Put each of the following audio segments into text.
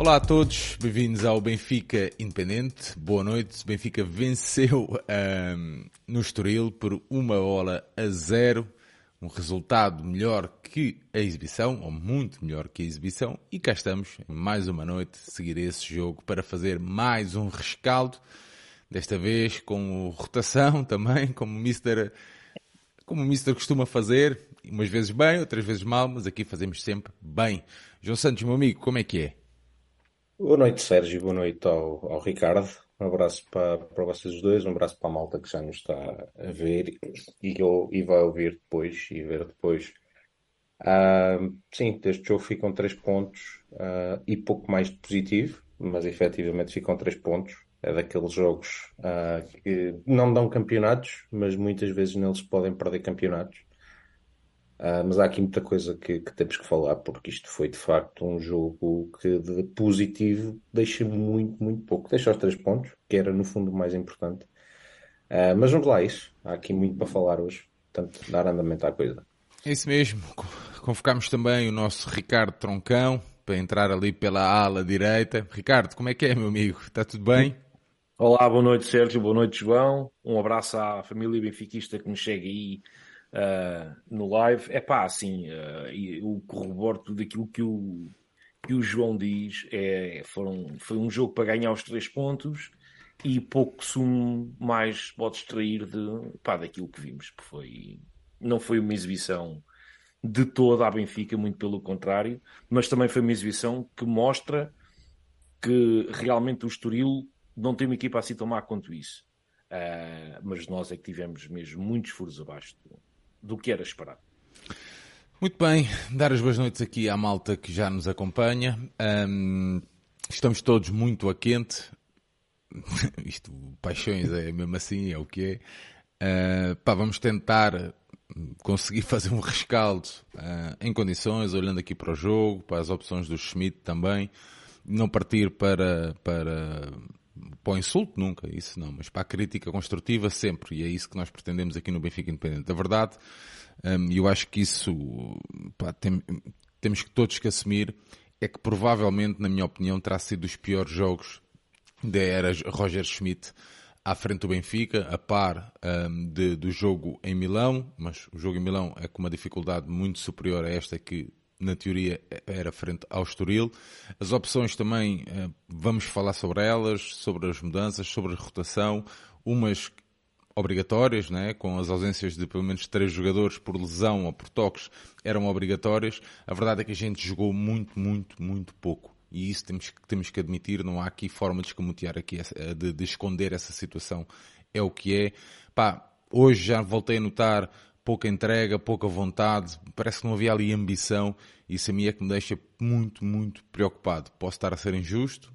Olá a todos, bem-vindos ao Benfica Independente. Boa noite. Benfica venceu um, no Estoril por uma bola a zero. Um resultado melhor que a exibição, ou muito melhor que a exibição. E cá estamos, mais uma noite, seguir esse jogo para fazer mais um rescaldo. Desta vez com rotação também, como o Mister, como o Mister costuma fazer. Umas vezes bem, outras vezes mal, mas aqui fazemos sempre bem. João Santos, meu amigo, como é que é? Boa noite, Sérgio. Boa noite ao, ao Ricardo. Um abraço para, para vocês dois, um abraço para a malta que já nos está a ver e, e vai ouvir depois e ver depois. Uh, sim, deste jogo ficam três pontos uh, e pouco mais de positivo, mas efetivamente ficam três pontos. É daqueles jogos uh, que não dão campeonatos, mas muitas vezes neles podem perder campeonatos. Uh, mas há aqui muita coisa que, que, temos que falar, porque isto foi de facto um jogo que de positivo deixa muito, muito pouco. Deixa os três pontos, que era no fundo o mais importante. Uh, mas vamos lá, isso. Há aqui muito para falar hoje, portanto, dar andamento à coisa. É isso mesmo. Convocámos também o nosso Ricardo Troncão para entrar ali pela ala direita. Ricardo, como é que é, meu amigo? Está tudo bem? Olá, boa noite, Sérgio. Boa noite, João. Um abraço à família benfiquista que nos chega aí uh, no live. É pá, assim, uh, eu corroboro tudo aquilo que o, que o João diz. É, foram, foi um jogo para ganhar os três pontos e pouco sumo mais pode extrair de, pá, daquilo que vimos. Foi, não foi uma exibição de toda a Benfica, muito pelo contrário, mas também foi uma exibição que mostra que realmente o Estoril não tem uma equipa assim tão má quanto isso. Uh, mas nós é que tivemos mesmo muitos furos abaixo do que era esperado. Muito bem, dar as boas noites aqui à malta que já nos acompanha. Um, estamos todos muito a quente. Isto, paixões é mesmo assim, é o que é. Uh, pá, vamos tentar conseguir fazer um rescaldo uh, em condições, olhando aqui para o jogo, para as opções do Schmidt também. Não partir para, para, para o insulto nunca, isso não, mas para a crítica construtiva sempre, e é isso que nós pretendemos aqui no Benfica Independente. A verdade, um, eu acho que isso pá, tem, temos que todos que assumir, é que provavelmente, na minha opinião, terá sido dos piores jogos da era Roger Schmidt à frente do Benfica, a par um, de, do jogo em Milão, mas o jogo em Milão é com uma dificuldade muito superior a esta que na teoria era frente ao Estoril. As opções também, eh, vamos falar sobre elas, sobre as mudanças, sobre a rotação, umas obrigatórias, né, com as ausências de pelo menos três jogadores por lesão ou por toques, eram obrigatórias. A verdade é que a gente jogou muito, muito, muito pouco. E isso temos, temos que admitir, não há aqui forma de escamotear aqui, de, de esconder essa situação. É o que é. Pá, hoje já voltei a notar pouca entrega, pouca vontade, parece que não havia ali ambição. Isso a mim é que me deixa muito, muito preocupado. Posso estar a ser injusto,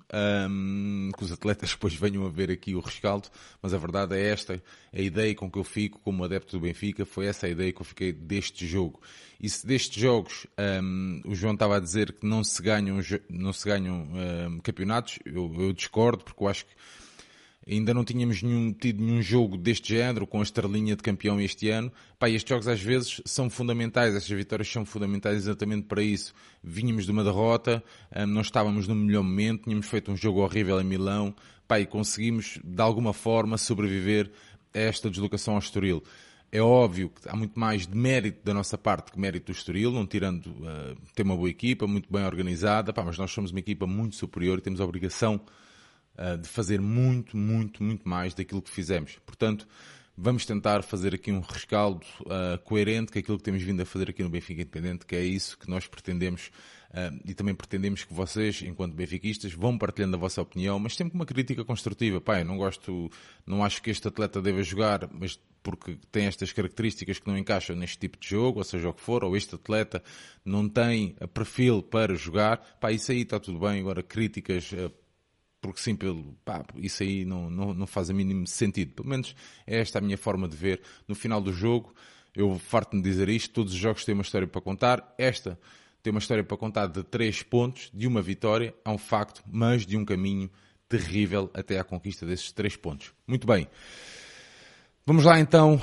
um, que os atletas depois venham a ver aqui o rescaldo, mas a verdade é esta, a ideia com que eu fico como adepto do Benfica, foi essa a ideia que eu fiquei deste jogo. E se destes jogos um, o João estava a dizer que não se ganham, não se ganham um, campeonatos, eu, eu discordo, porque eu acho que Ainda não tínhamos nenhum, tido nenhum jogo deste género com a estrelinha de campeão este ano. Pá, estes jogos às vezes são fundamentais, estas vitórias são fundamentais exatamente para isso. Vínhamos de uma derrota, hum, não estávamos no melhor momento, tínhamos feito um jogo horrível em Milão, pá, e conseguimos de alguma forma sobreviver a esta deslocação ao Estoril. É óbvio que há muito mais de mérito da nossa parte que mérito do Estoril, não tirando uh, ter uma boa equipa, muito bem organizada, pá, mas nós somos uma equipa muito superior e temos a obrigação uh, de fazer muito, muito, muito mais daquilo que fizemos. Portanto, vamos tentar fazer aqui um rescaldo uh, coerente com aquilo que temos vindo a fazer aqui no Benfica Independente, que é isso que nós pretendemos uh, e também pretendemos que vocês, enquanto benfiquistas, vão partilhando a vossa opinião, mas sempre com uma crítica construtiva. Pai, não gosto, não acho que este atleta deva jogar, mas porque tem estas características que não encaixam neste tipo de jogo, ou seja o que for, ou este atleta não tem perfil para jogar, pá, isso aí está tudo bem. Agora, críticas uh, porque sim, pelo, pá, isso aí não, não, não faz a mínimo sentido. Pelo menos é esta a minha forma de ver. No final do jogo, eu farto-me dizer isto, todos os jogos têm uma história para contar. Esta tem uma história para contar de três pontos, de uma vitória, é um facto, mas de um caminho terrível até à conquista desses três pontos. Muito bem. Vamos lá então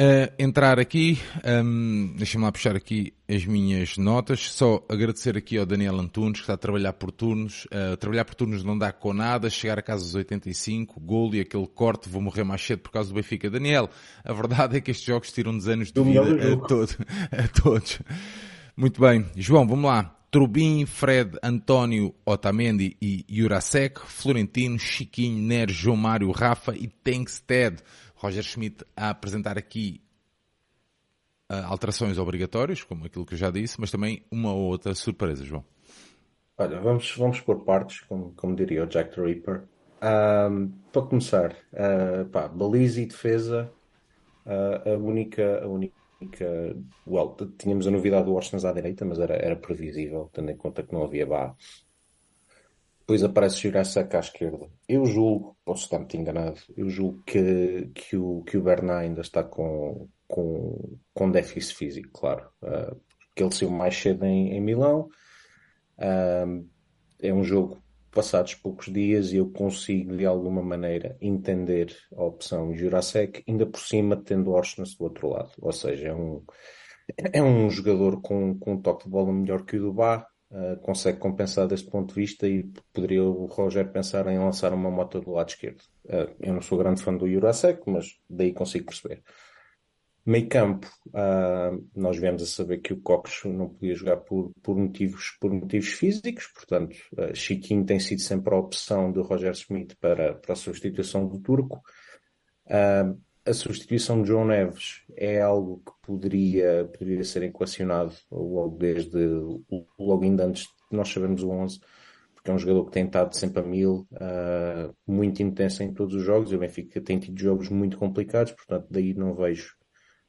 Uh, entrar aqui, um, deixa-me lá puxar aqui as minhas notas. Só agradecer aqui ao Daniel Antunes, que está a trabalhar por turnos. Uh, trabalhar por turnos não dá com nada. Chegar a casa dos 85, gol e aquele corte, vou morrer mais cedo por causa do Benfica. Daniel, a verdade é que estes jogos tiram-nos anos de vida a, todo, a todos. Muito bem. João, vamos lá. Trubin, Fred, António, Otamendi e Jurasek, Florentino, Chiquinho, Neres, João Mário, Rafa e Tengsted. Roger Schmidt a apresentar aqui uh, alterações obrigatórias, como aquilo que eu já disse, mas também uma ou outra surpresa, João. Olha, vamos, vamos por partes, como, como diria o Jack the Ripper. Um, para começar, uh, pá, baliza e defesa, uh, a única, a única well, tínhamos a novidade do Orsnes à direita, mas era, era previsível, tendo em conta que não havia Bá depois aparece Jurassic à esquerda. Eu julgo, posso estar muito enganado, eu julgo que, que, o, que o Bernard ainda está com, com, com déficit físico, claro. Uh, porque ele saiu mais cedo em, em Milão. Uh, é um jogo passados poucos dias e eu consigo de alguma maneira entender a opção Jurassic, ainda por cima tendo Orsnes do outro lado. Ou seja, é um, é um jogador com, com um toque de bola melhor que o do Bar, uh, consegue compensar deste ponto de vista e poderia o Roger pensar em lançar uma moto do lado esquerdo. Uh, eu não sou grande fã do Jurasek, mas daí consigo perceber. Meio campo, uh, nós viemos a saber que o Cox não podia jogar por, por, motivos, por motivos físicos, portanto, Chiquinho tem sido sempre a opção de Roger Smith para, para a substituição do Turco. Uh, a substituição de João Neves é algo que poderia, poderia ser equacionado logo desde, logo ainda antes de nós sabermos o 11, porque é um jogador que tem estado sempre a mil, uh, muito intenso em todos os jogos, e o Benfica tem tido jogos muito complicados, portanto daí não vejo,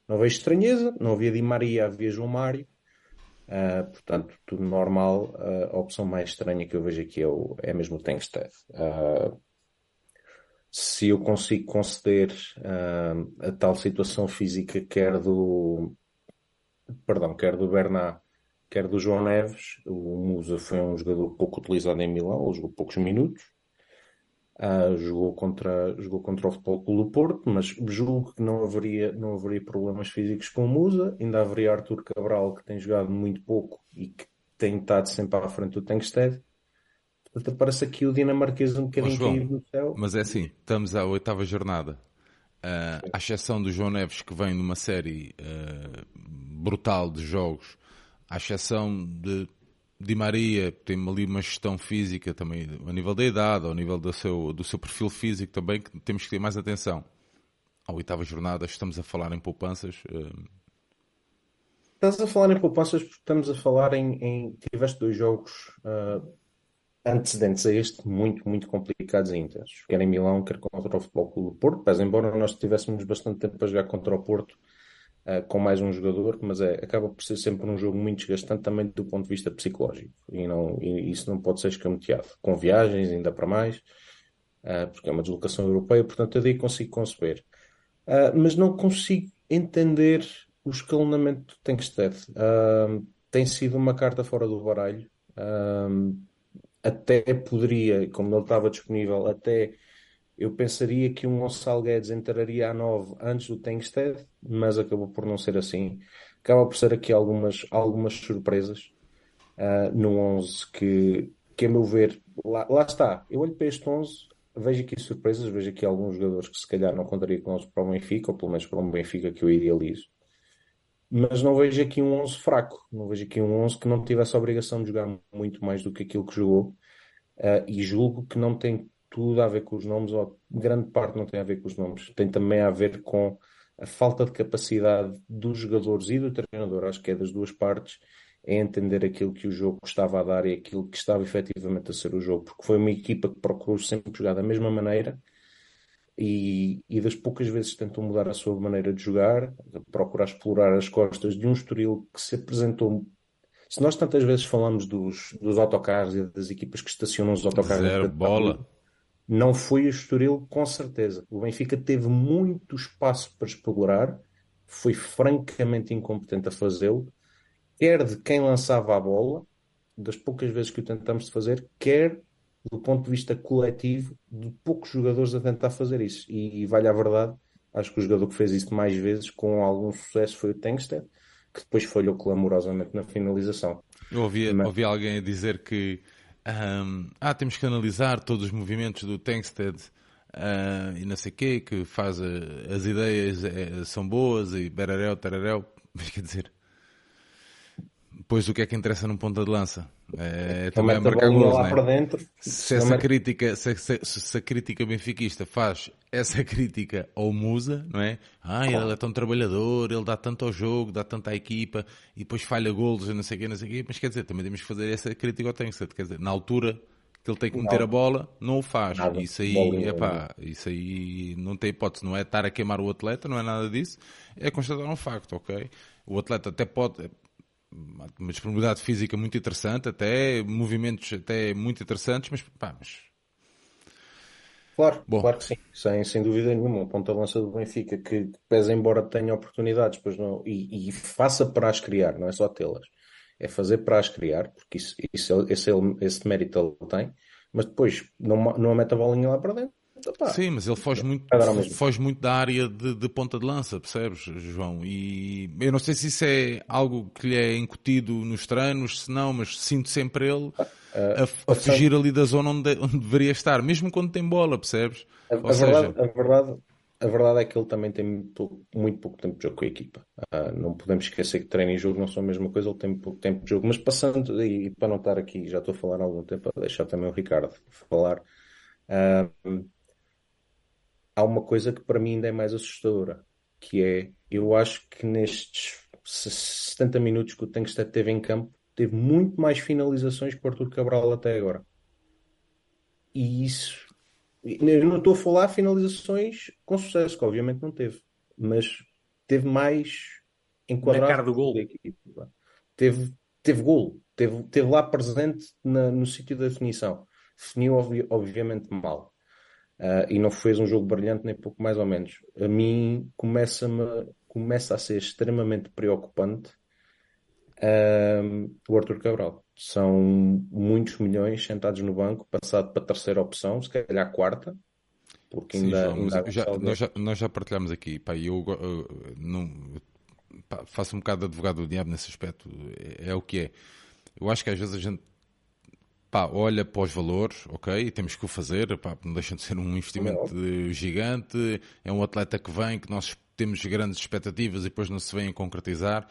não vejo estranheza, não havia Di Maria, havia João Mário, uh, portanto tudo normal, uh, a opção mais estranha que eu vejo aqui é, o, é mesmo o Tengsted. Uh, se eu consigo conceder uh, a tal situação física, quer do, perdão, quer do Bernat, quer do João Neves, o Musa foi um jogador pouco utilizado em Milão, jogou poucos minutos, uh, jogou, contra, jogou contra o Futebol Clube do Porto, mas julgo que não haveria, não haveria problemas físicos com o Musa, ainda haveria Artur Cabral, que tem jogado muito pouco e que tem estado sempre à frente do Tengsted, Portanto, parece aqui o dinamarquês um bocadinho João, caído no céu. Mas é assim, estamos à oitava jornada. Uh, à exceção do João Neves, que vem numa série uh, brutal de jogos, à exceção de Di Maria, tem ali uma gestão física também, a nível da idade, ao nível do seu, do seu perfil físico também, que temos que ter mais atenção. À oitava jornada, estamos a falar em poupanças. Uh... Estás a falar em poupanças porque estamos a falar em. em tiveste dois jogos uh, antecedentes a este muito, muito complicados intensos. Quer em Milão, quer contra o Futebol Clube do Porto, mas embora nós tivéssemos bastante tempo a jogar contra o Porto uh, com mais um jogador, mas é, acaba por ser sempre um jogo muito desgastante também do ponto de vista psicológico. E, não, e isso não pode ser escamoteado. Com viagens, ainda para mais, uh, porque é uma deslocação europeia, portanto eu daí consigo conceber. Uh, mas não consigo entender o escalonamento do Tenkstead. tem sido uma carta fora do baralho até poderia, como ele estava disponível, até eu pensaria que um Gonçalo Guedes entraria a 9 antes do Tengsted, mas acabou por não ser assim. Acaba por ser aqui algumas, algumas surpresas uh, no 11 que, que, a meu ver, lá, lá está. Eu olho para este 11, vejo aqui surpresas, vejo aqui alguns jogadores que se calhar não contaria com eles para o Benfica, ou pelo menos para um Benfica que eu idealizo mas não vejo aqui um 11 fraco, não vejo aqui um 11 que não tivesse a obrigação de jogar muito mais do que aquilo que jogou, uh, e julgo que não tem tudo a ver com os nomes, ou grande parte não tem a ver com os nomes, tem também a ver com a falta de capacidade dos jogadores e do treinador, acho que é das duas partes, é entender aquilo que o jogo estava a dar e aquilo que estava efetivamente a ser o jogo, porque foi uma equipa que procurou sempre jogar da mesma maneira, e, e, das poucas vezes tentou mudar a sua maneira de jogar, procurar explorar as costas de um Estoril que se apresentou. Se nós tantas vezes falamos dos, dos autocarros e das equipas que estacionam os autocarros, Zero bola. não foi o Estoril com certeza. O Benfica teve muito espaço para explorar, foi francamente incompetente a fazê-lo, quer de quem lançava a bola, das poucas vezes que o tentamos fazer, quer do ponto de vista coletivo, de poucos jogadores a tentar fazer isso. E, e vale a verdade Acho que o jogador que fez isso mais vezes com algum sucesso foi o Tengsted, que depois falhou clamorosamente na finalização. Eu ouvi, Mas... ouvi alguém a dizer que um, ah, temos que analisar todos os movimentos do Tengsted uh, e não sei o quê, que faz a, as ideias é, são boas e beraréu, tararéu. Mas quer dizer, depois o que é que interessa num ponta de lança? É, é também a marcar gols, lá para dentro. Se essa, crítica, se, se, se, a crítica benfiquista faz essa crítica ao Musa, não é? Ah, ele é tão trabalhador, ele dá tanto ao jogo, dá tanto à equipa, e depois falha golos, não sei o quê, não sei o quê, mas quer dizer, também temos que fazer essa crítica ao Tengsted, quer dizer, na altura que ele tem que meter não. a bola, não o faz. Nada. Isso aí, epá, isso aí não tem hipótese, não é estar a queimar o atleta, não é nada disso, é constatar um facto, ok? O atleta até pode, uma disponibilidade física muito interessante, até movimentos até muito interessantes, mas pá, mas... Claro, Bom. claro que sim, sem, sem dúvida nenhuma. O ponta-lança do Benfica, que pese embora tenha oportunidades pois não, e, e faça para as criar, não é só tê-las, é fazer para as criar, porque isso, isso, esse, esse mérito ele tem, mas depois não, não mete a bolinha lá para dentro Sim, mas ele foge muito, foge muito da área de, de, ponta de lança, percebes, João? E eu não sei se isso é algo que lhe é incutido nos treinos, se não, mas sinto sempre ele a, a, a fugir ali da zona onde, onde, deveria estar, mesmo quando tem bola, percebes? A, a seja... verdade, a, verdade, a verdade é que ele também tem muito, muito pouco tempo de jogo com a equipa. Uh, não podemos esquecer que treino e jogo não são a mesma coisa, ele tem pouco tempo de jogo. Mas passando, e para não estar aqui, já estou a falar há algum tempo, a deixar também o Ricardo falar. Uh, há uma coisa que para mim ainda é mais assustadora, que é, eu acho que nestes 70 minutos que o Tankstead teve em campo, teve muito mais finalizações que o Arthur Cabral até agora. E isso, eu não estou a falar finalizações com sucesso, que obviamente não teve, mas teve mais enquadrado. Na cara do gol. Teve, teve gol, teve, teve lá presente na, no sítio da definição. Definiu obviamente mal. Uh, e não fez um jogo brilhante, nem pouco mais ou menos. A mim começa, começa a ser extremamente preocupante uh, o Arthur Cabral. São muitos milhões sentados no banco, passado para a terceira opção, se calhar quarta, porque Sim, ainda, João, ainda já, nós, já, nós já partilhamos aqui, pá, eu, eu não, pá, faço um bocado de advogado do diabo nesse aspecto, é, é o que é. Eu acho que às vezes a gente pá, olha para os valores, ok, temos que o fazer, pá, não deixa de ser um investimento é gigante, é um atleta que vem, que nós temos grandes expectativas e depois não se vêm a concretizar.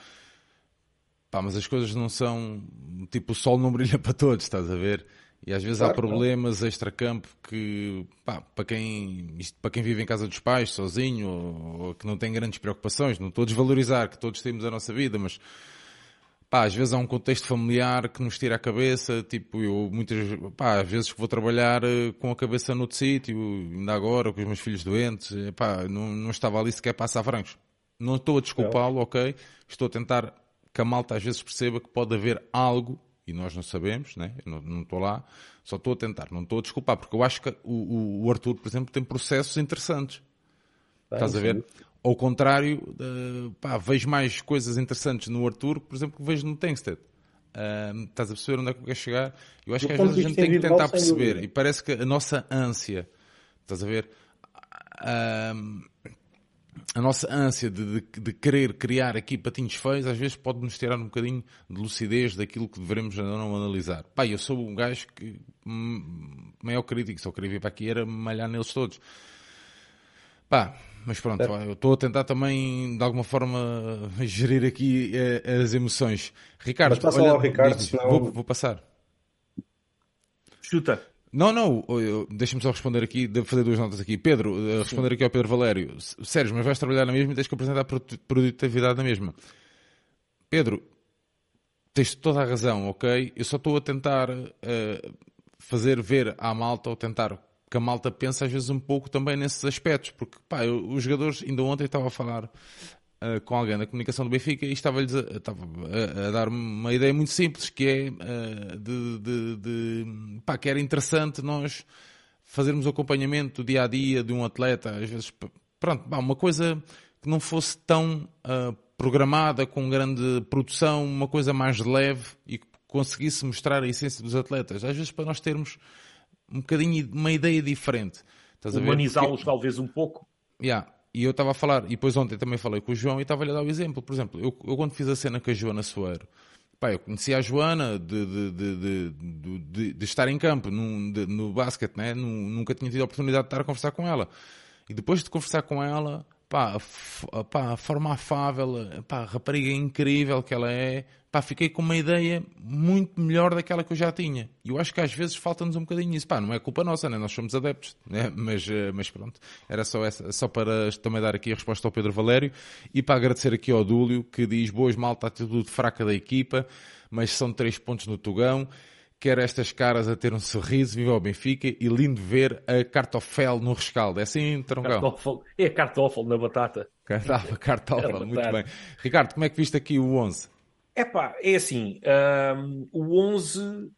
Pá, mas as coisas não são, tipo, o sol não brilha para todos, estás a ver? E às vezes claro, há problemas extra-campo que, pá, para quem, isto, para quem vive em casa dos pais, sozinho, ou, ou que não tem grandes preocupações, não estou a desvalorizar que todos temos a nossa vida, mas pá, às vezes há um contexto familiar que nos tira a cabeça, tipo, eu muitas, pá, às vezes vou trabalhar eh, com a cabeça noutro sítio, ainda agora, com os meus filhos doentes, eh, pá, não, não estava ali sequer para assar francos. Não estou a desculpá-lo, ok? Estou a tentar que a malta às vezes perceba que pode haver algo, e nós não sabemos, né? Eu não, não estou lá, só estou a tentar, não estou a desculpar, porque eu acho que o, o Arthur, por exemplo, tem processos interessantes. Estás a ver? Ao contrário, uh, pá, vejo mais coisas interessantes no Arthur, por exemplo, que vejo no Tengsted. Uh, estás a perceber onde é que eu quero chegar? Eu acho que às vezes a gente tem que tentar perceber, e parece que a nossa ânsia, estás a ver? Uh, a nossa ânsia de, de, de, querer criar aqui patinhos feios, às vezes pode nos tirar um bocadinho de lucidez daquilo que devemos ou não analisar. Pá, eu sou um gajo que, hum, maior crítico, só queria vir para aqui era malhar neles todos. Pá, mas pronto, eu estou a tentar também, de alguma forma, gerir aqui eh, as emoções. Ricardo, mas passa olha, lá, Ricardo, senão... vou, vou passar. Chuta. Não, não, deixa-me só responder aqui, devo fazer duas notas aqui. Pedro, eh, responder Sim. aqui ao Pedro Valério. Sérgio, mas vais trabalhar na mesma e tens que apresentar produtividade na mesma. Pedro, tens toda a razão, ok? Eu só estou a tentar uh, fazer ver à malta, ou tentar que a malta pensa às vezes um pouco também nesses aspectos, porque pá, eu, os jogadores, ainda ontem estava a falar uh, com alguém da comunicação do Benfica e estava-lhes a, estava a, a, dar uma ideia muito simples, que é uh, de, de, de, pá, que era interessante nós fazermos o acompanhamento dia a dia de um atleta, às vezes, pronto, pá, uma coisa que não fosse tão uh, programada, com grande produção, uma coisa mais leve e que conseguisse mostrar a essência dos atletas. Às vezes para nós termos um bocadinho, uma ideia diferente. Humanizá-los talvez um pouco. Yeah. e eu estava a falar, e depois ontem também falei com o João e estava-lhe a dar o exemplo. Por exemplo, eu, eu quando fiz a cena com a Joana Soeiro, pá, eu conhecia a Joana de, de, de, de, de estar em campo num, no basquete, né? nunca tinha tido a oportunidade de estar a conversar com ela. E depois de conversar com ela, pá, pá, a forma afável, pá, a rapariga incrível que ela é, pá, fiquei com uma ideia muito melhor daquela que eu já tinha. E eu acho que às vezes falta-nos um bocadinho isso. Pá, não é culpa nossa, né? nós somos adeptos, né? mas, eh, mas pronto. Era só, essa, só para também dar aqui a resposta ao Pedro Valério e para agradecer aqui ao Dúlio, que diz, boas malta, atitude fraca da equipa, mas são três pontos no Tugão quer estas caras a ter um sorriso, viva o Benfica e lindo ver a cartofel no rescaldo. É assim, Troncão? Cartófalo. É cartófalo na batata. Cartófalo, cartófalo. muito bem. Ricardo, como é que viste aqui o 11? É pá, é assim, um, o 11, uh,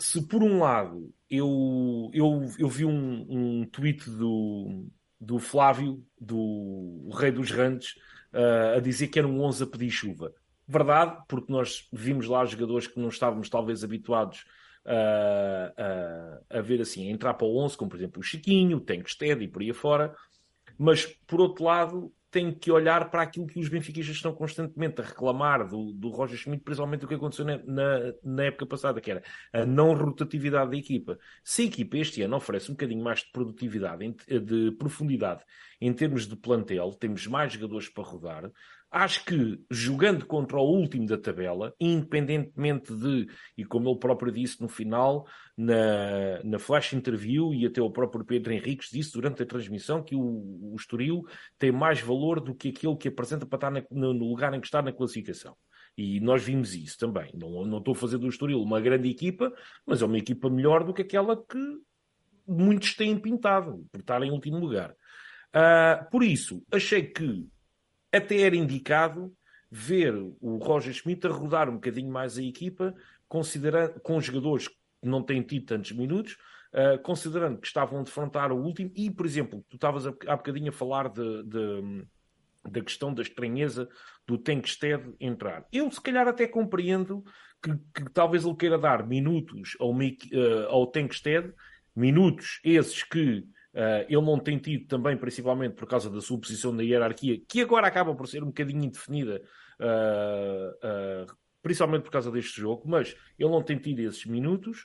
se por um lado eu, eu, eu vi um, um tweet do, do Flávio, do Rei dos Randes, uh, a dizer que era um 11 a pedir chuva. Verdade, porque nós vimos lá jogadores que não estávamos talvez habituados a, a, ver assim, a entrar para o 11, como por exemplo o Chiquinho, o Tankstead e por aí afora. Mas, por outro lado, tem que olhar para aquilo que os benfiquistas estão constantemente a reclamar do, do Roger Schmidt, principalmente o que aconteceu na, na, na, época passada, que era a não rotatividade da equipa. Se a equipa este ano oferece um bocadinho mais de produtividade, de profundidade em termos de plantel, temos mais jogadores para rodar, Acho que jogando contra o último da tabela, independentemente de, e como ele próprio disse no final, na, na flash interview, e até o próprio Pedro Henriques disse durante a transmissão, que o, o Estoril tem mais valor do que aquele que apresenta para estar na, no lugar em que está na classificação. E nós vimos isso também. Não, não estou a fazer do Estoril uma grande equipa, mas é uma equipa melhor do que aquela que muitos têm pintado, por estar em último lugar. Uh, por isso, achei que até era indicado ver o Roger Schmidt a rodar um bocadinho mais a equipa, considerando, com jogadores que não têm tido tantos minutos, uh, considerando que estavam a defrontar o último, e, por exemplo, tu estavas há bocadinho a falar de, de, da questão da estranheza do Tankstead entrar. Eu, se calhar, até compreendo que, que talvez ele queira dar minutos ao, uh, ao minutos esses que Uh, ele não tem tido também, principalmente por causa da sua posição na hierarquia, que agora acaba por ser um bocadinho indefinida, uh, uh, principalmente por causa deste jogo, mas ele não tem tido esses minutos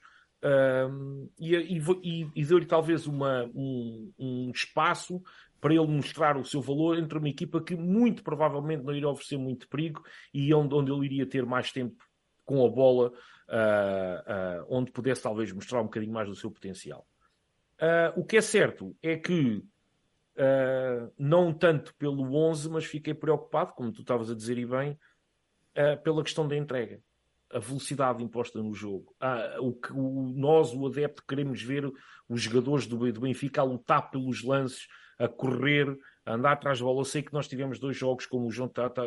e, e, e deu-lhe talvez uma, um, um, espaço para ele mostrar o seu valor entre uma equipa que muito provavelmente não iria oferecer muito perigo e onde, onde ele iria ter mais tempo com a bola, onde pudesse talvez mostrar um bocadinho mais do seu potencial. Uh, o que é certo é que, uh, não tanto pelo 11, mas fiquei preocupado, como tu estavas a dizer e bem, uh, pela questão da entrega. A velocidade imposta no jogo. o que o, nós, o adepto, queremos ver os jogadores do, do Benfica a lutar pelos lances, a correr, a andar atrás da bola. Eu sei que nós tivemos dois jogos, como o João Tata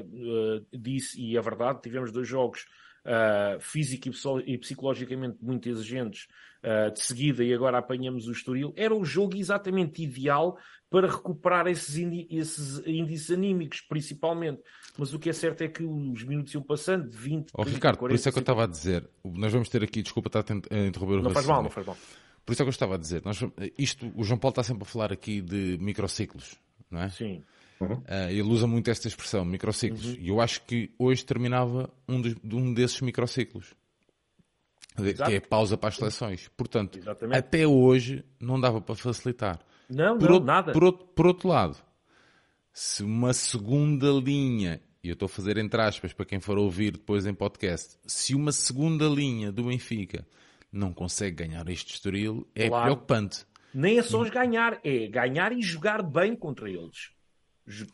disse, e é verdade, tivemos dois jogos uh, físico e psicologicamente muito exigentes uh, de seguida e agora apanhamos o Estoril, era o jogo exatamente ideal para recuperar esses, esses índices anímicos, principalmente. Mas o que é certo é que os minutos iam passando de 20, oh, 30, Ricardo, 40, por isso é que eu estava a dizer, nós vamos ter aqui, desculpa estar a interromper o Não faz mal, não faz mal. Por isso é que eu estava a dizer, nós, isto, o João Paulo está sempre a falar aqui de microciclos, não é? Sim. Uhum. Uh, ele usa muito esta expressão, microciclos. Uhum. E eu acho que hoje terminava um, dos, um desses microciclos. Exato. Que é pausa para as seleções. Portanto, Exatamente. até hoje não dava para facilitar. Não, por não, outro, nada. Por outro, por outro lado, se uma segunda linha, e eu estou a fazer entre aspas para quem for ouvir depois em podcast, se uma segunda linha do Benfica não consegue ganhar este Estoril, é claro. preocupante. Nem é só os ganhar, é ganhar e jogar bem contra eles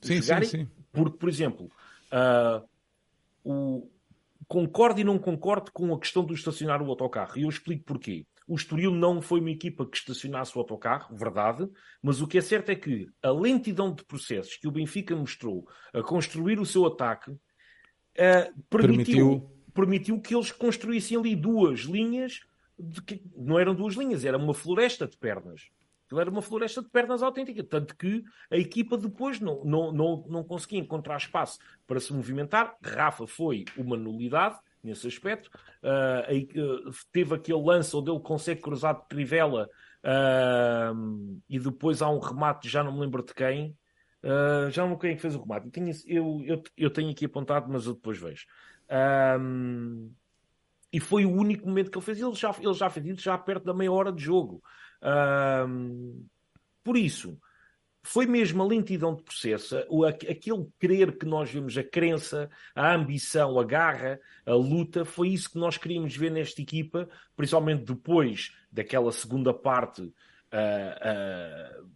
sim, jogarem. Sim, sim. Porque, por exemplo, uh, o, concordo e não concordo com a questão do estacionar o autocarro. E eu explico porquê. O Estoril não foi uma equipa que estacionasse o autocarro, verdade, mas o que é certo é que a lentidão de processos que o Benfica mostrou a construir o seu ataque uh, permitiu, permitiu... permitiu que eles construíssem ali duas linhas, não eram duas linhas, era uma floresta de pernas. Era uma floresta de pernas autêntica, tanto que a equipa depois não, não, não, não conseguia encontrar espaço para se movimentar. Rafa foi uma nulidade nesse aspecto. Uh, teve aquele lance onde ele consegue cruzar de trivela uh, e depois há um remate, já não me lembro de quem, Uh, já não quem é fez o remate. Eu tenho, eu, eu, eu tenho aqui apontado, mas eu depois vejo. Um, e foi o único momento que ele fez. Ele já, ele já fez isso já perto da meia hora de jogo. Um, por isso, foi mesmo a lentidão de processo, aquele querer que nós vemos, a crença, a ambição, a garra, a luta, foi isso que nós queríamos ver nesta equipa, principalmente depois daquela segunda parte. Uh, uh,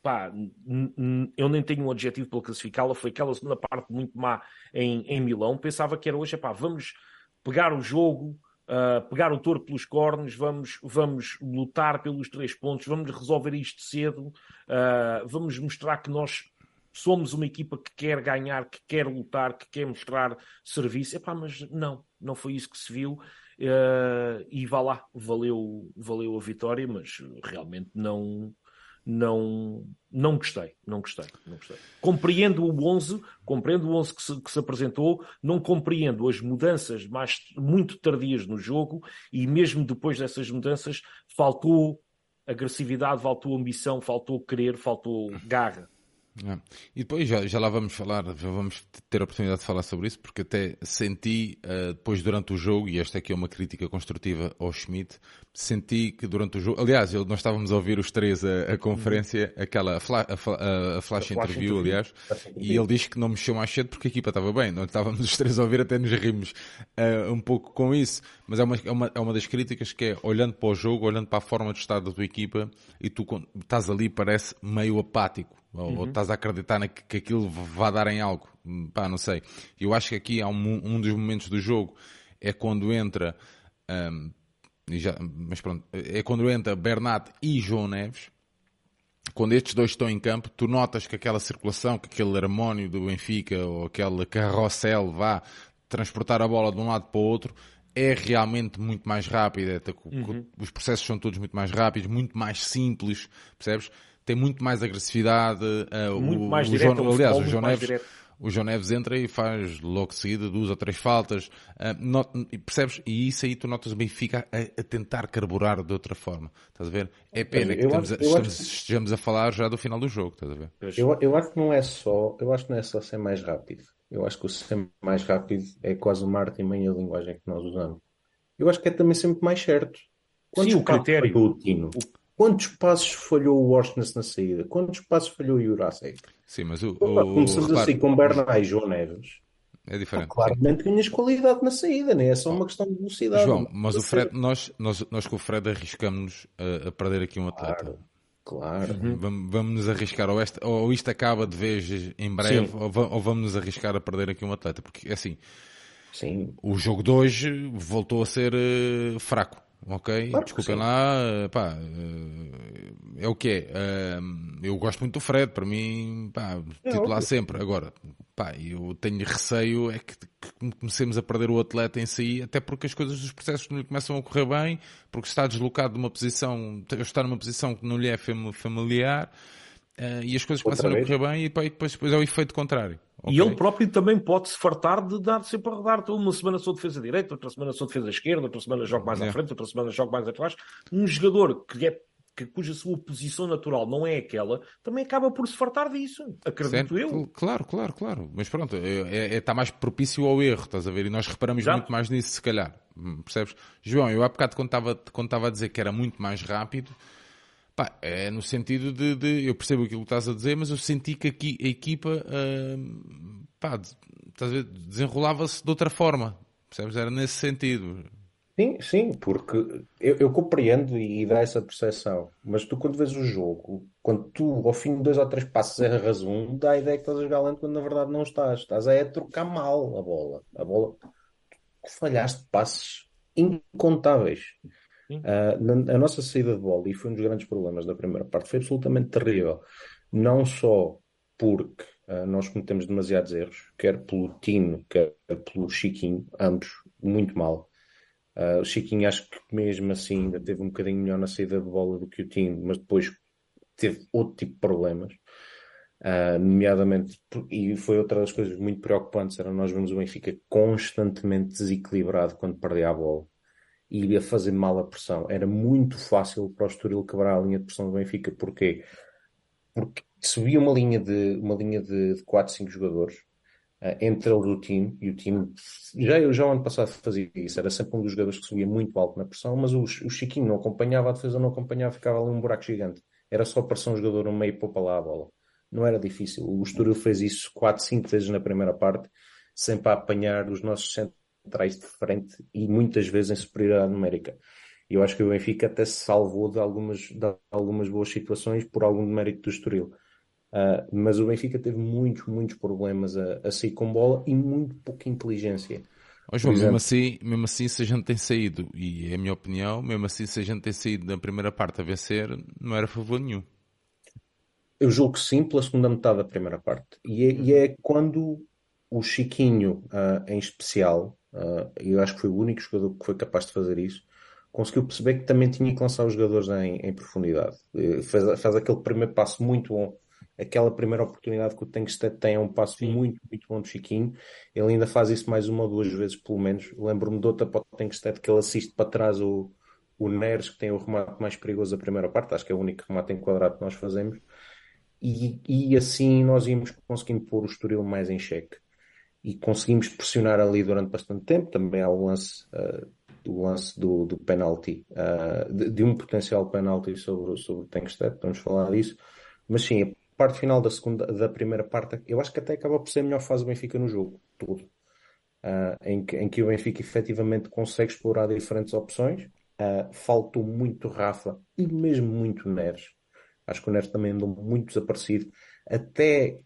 pá, eu nem tenho um adjetivo para classificá-la, foi aquela segunda parte muito má em, em Milão. Pensava que era hoje, pá, vamos pegar o jogo, uh, pegar o touro pelos cornos, vamos, vamos lutar pelos três pontos, vamos resolver isto cedo, uh, vamos mostrar que nós somos uma equipa que quer ganhar, que quer lutar, que quer mostrar serviço. Epá, mas não, não foi isso que se viu. Uh, e vá lá, valeu, valeu a vitória, mas realmente não, não, não gostei, não gostei, não gostei. Compreendo o 11, compreendo o 11 que se, que se apresentou, não compreendo as mudanças mais, muito tardias no jogo e mesmo depois dessas mudanças faltou agressividade, faltou ambição, faltou querer, faltou garra. É. E depois já, já lá vamos falar, já vamos ter a oportunidade de falar sobre isso, porque até senti, uh, depois durante o jogo, e esta aqui é uma crítica construtiva ao Schmidt, senti que durante o jogo, aliás, eu, nós estávamos a ouvir os três a, a conferência, uhum. aquela, a, fla, a, a, a flash, interview, interview, aliás, e ele diz que não mexeu mais cedo porque a equipa estava bem, nós estávamos os três a ouvir, até nos rimos uh, um pouco com isso, mas é uma, é, uma, é uma das críticas que é, olhando para o jogo, olhando para a forma de estar da tua equipa, e tu estás ali, parece meio apático, ou, uhum. ou estás a acreditar que, que aquilo vai dar em algo. Pá, não sei. Eu acho que aqui há um, um dos momentos do jogo é quando entra, um, já, mas pronto, é quando entra Bernat e João Neves. Quando estes dois estão em campo, tu notas que aquela circulação, que aquele harmónio do Benfica ou aquele carrossel vá transportar a bola de um lado para o outro, é realmente muito mais rápida. Uhum. Os processos são todos muito mais rápidos, muito mais simples, percebes? Tem muito mais agressividade. Uh, muito o, mais o direto, João, aliás, o João, Neves, o João Neves entra e faz logo seguida duas ou três faltas. Uh, not, percebes? E isso aí tu notas o Benfica a, a, tentar carburar de outra forma. Estás a ver? É pena que estamos, acho, estamos, que... estejamos a falar já do final do jogo. Estás a ver? Eu, eu acho que não é só, eu acho que não é só ser mais rápido. Eu acho que o ser mais rápido é quase uma arte e meia linguagem que nós usamos. Eu acho que é também sempre mais certo. Quantos Sim, o critério. O Tino? Quantos passos falhou o Washington na saída? Quantos passos falhou o Jurasek? Sim, mas o. Opa, começamos assim com Bernay e João Neves. É diferente. Ah, claramente ganhas qualidade na saída, não é? É só uma questão de velocidade. João, mas o Fred, nós, nós, nós com o Fred arriscamos a, a perder aqui um atleta. Claro. claro. Uhum. Vamos, vamos nos arriscar, ou, este, ou isto acaba de vez em breve, ou, ou, vamos nos arriscar a perder aqui um atleta, porque assim, Sim. o jogo de hoje voltou a ser uh, fraco ok? Claro Desculpem lá, pá, é o que é. Eu gosto muito do Fred, para mim, pá, é titular óbvio. sempre. Agora, pá, eu tenho receio é que, que comecemos a perder o atleta em si, até porque as coisas dos processos não lhe começam a correr bem, porque está deslocado de uma posição, está numa posição que não lhe é familiar, e as coisas Outra começam vez? a correr bem, e, pá, e depois, depois é o efeito contrário. Okay. E ele próprio também pode se fartar de dar sempre a rodar. Uma semana sou defesa direita, outra semana sou defesa esquerda, outra semana jogo mais à frente, outra semana jogo mais atrás. Um jogador que é que, cuja sua posição natural não é aquela, também acaba por se fartar disso. Acredito certo. eu. Claro, claro, claro. Mas pronto, é, é, é, está mais propício ao erro, estás a ver? E nós reparamos Exato. muito mais nisso, se calhar. Hum, percebes? João, eu há bocado quando estava, quando estava a dizer que era muito mais rápido, Pá, é no sentido de, de, Eu percebo aquilo que estás a dizer, mas eu senti que aqui a equipa uh, pá, desenrolava-se de outra forma. Percebes? Era nesse sentido. Sim, sim, porque eu, eu, compreendo e, e dá essa percepção, mas tu quando vês o jogo, quando tu ao fim de dois ou três passos erras um, dá a ideia que estás a jogar lento quando na verdade não estás. Estás a é trocar mal a bola. A bola. Falhaste passes incontáveis. Uh, a nossa saída de bola, e foi um dos grandes problemas da primeira parte, foi absolutamente terrível. Não só porque uh, nós cometemos demasiados erros, quer pelo Tino, quer pelo Chiquinho, ambos muito mal. Uh, o Chiquinho acho que mesmo assim ainda teve um bocadinho melhor na saída de bola do que o Tino, mas depois teve outro tipo de problemas. Uh, nomeadamente, e foi outra das coisas muito preocupantes, era nós vemos o Benfica constantemente desequilibrado quando perdia a bola e ia fazer mal a pressão. Era muito fácil para o Estoril quebrar a linha de pressão do Benfica. Porquê? Porque subia uma linha de, uma linha de, de 4, 5 jogadores, uh, entre eles o time, e o time, já, já o ano passado fazia isso, era sempre um dos jogadores que subia muito alto na pressão, mas o, o Chiquinho não acompanhava, a defesa não acompanhava, ficava ali um buraco gigante. Era só pressão um jogador no meio e para lá a bola. Não era difícil. O Estoril fez isso 4, 5 vezes na primeira parte, sempre a apanhar os nossos centrais de frente e muitas vezes em superioridade numérica. E eu acho que o Benfica até se salvou de algumas, de algumas boas situações por algum mérito do Estoril. Uh, mas o Benfica teve muitos, muitos problemas a, a sair com bola e muito pouca inteligência. Oh, João, mesmo assim, mesmo assim, se a gente tem saído, e é a minha opinião, mesmo assim, se a gente tem saído na primeira parte a vencer, não era favor nenhum. Eu julgo que sim, pela segunda metade da primeira parte. E é, e é quando o Chiquinho, uh, em especial, uh, eu acho que foi o único jogador que foi capaz de fazer isso, conseguiu perceber que também tinha que lançar os jogadores em, em profundidade. Faz, faz aquele primeiro passo muito bom. Aquela primeira oportunidade que o Tenkstedt tem é um passo Sim. muito, muito bom do Chiquinho. Ele ainda faz isso mais uma ou duas vezes, pelo menos. Lembro-me de outra para o Tenkstedt que ele assiste para trás o, o Neres, que tem o remate mais perigoso da primeira parte. Acho que é o único remate enquadrado que nós fazemos. E, e assim nós íamos conseguindo pôr o Estoril mais em xeque. E conseguimos pressionar ali durante bastante tempo. Também há o lance uh, do lance do, do penalti, uh, de, de, um potencial penalti sobre, sobre o Tankstead, vamos falar disso. Mas sim, a parte final da, segunda, da primeira parte, eu acho que até acaba por ser a melhor fase do Benfica no jogo, tudo. Uh, em, que, em que o Benfica efetivamente consegue explorar diferentes opções. Faltou muito Rafa e mesmo muito Neres. Acho que o Neres também andou muito desaparecido. Até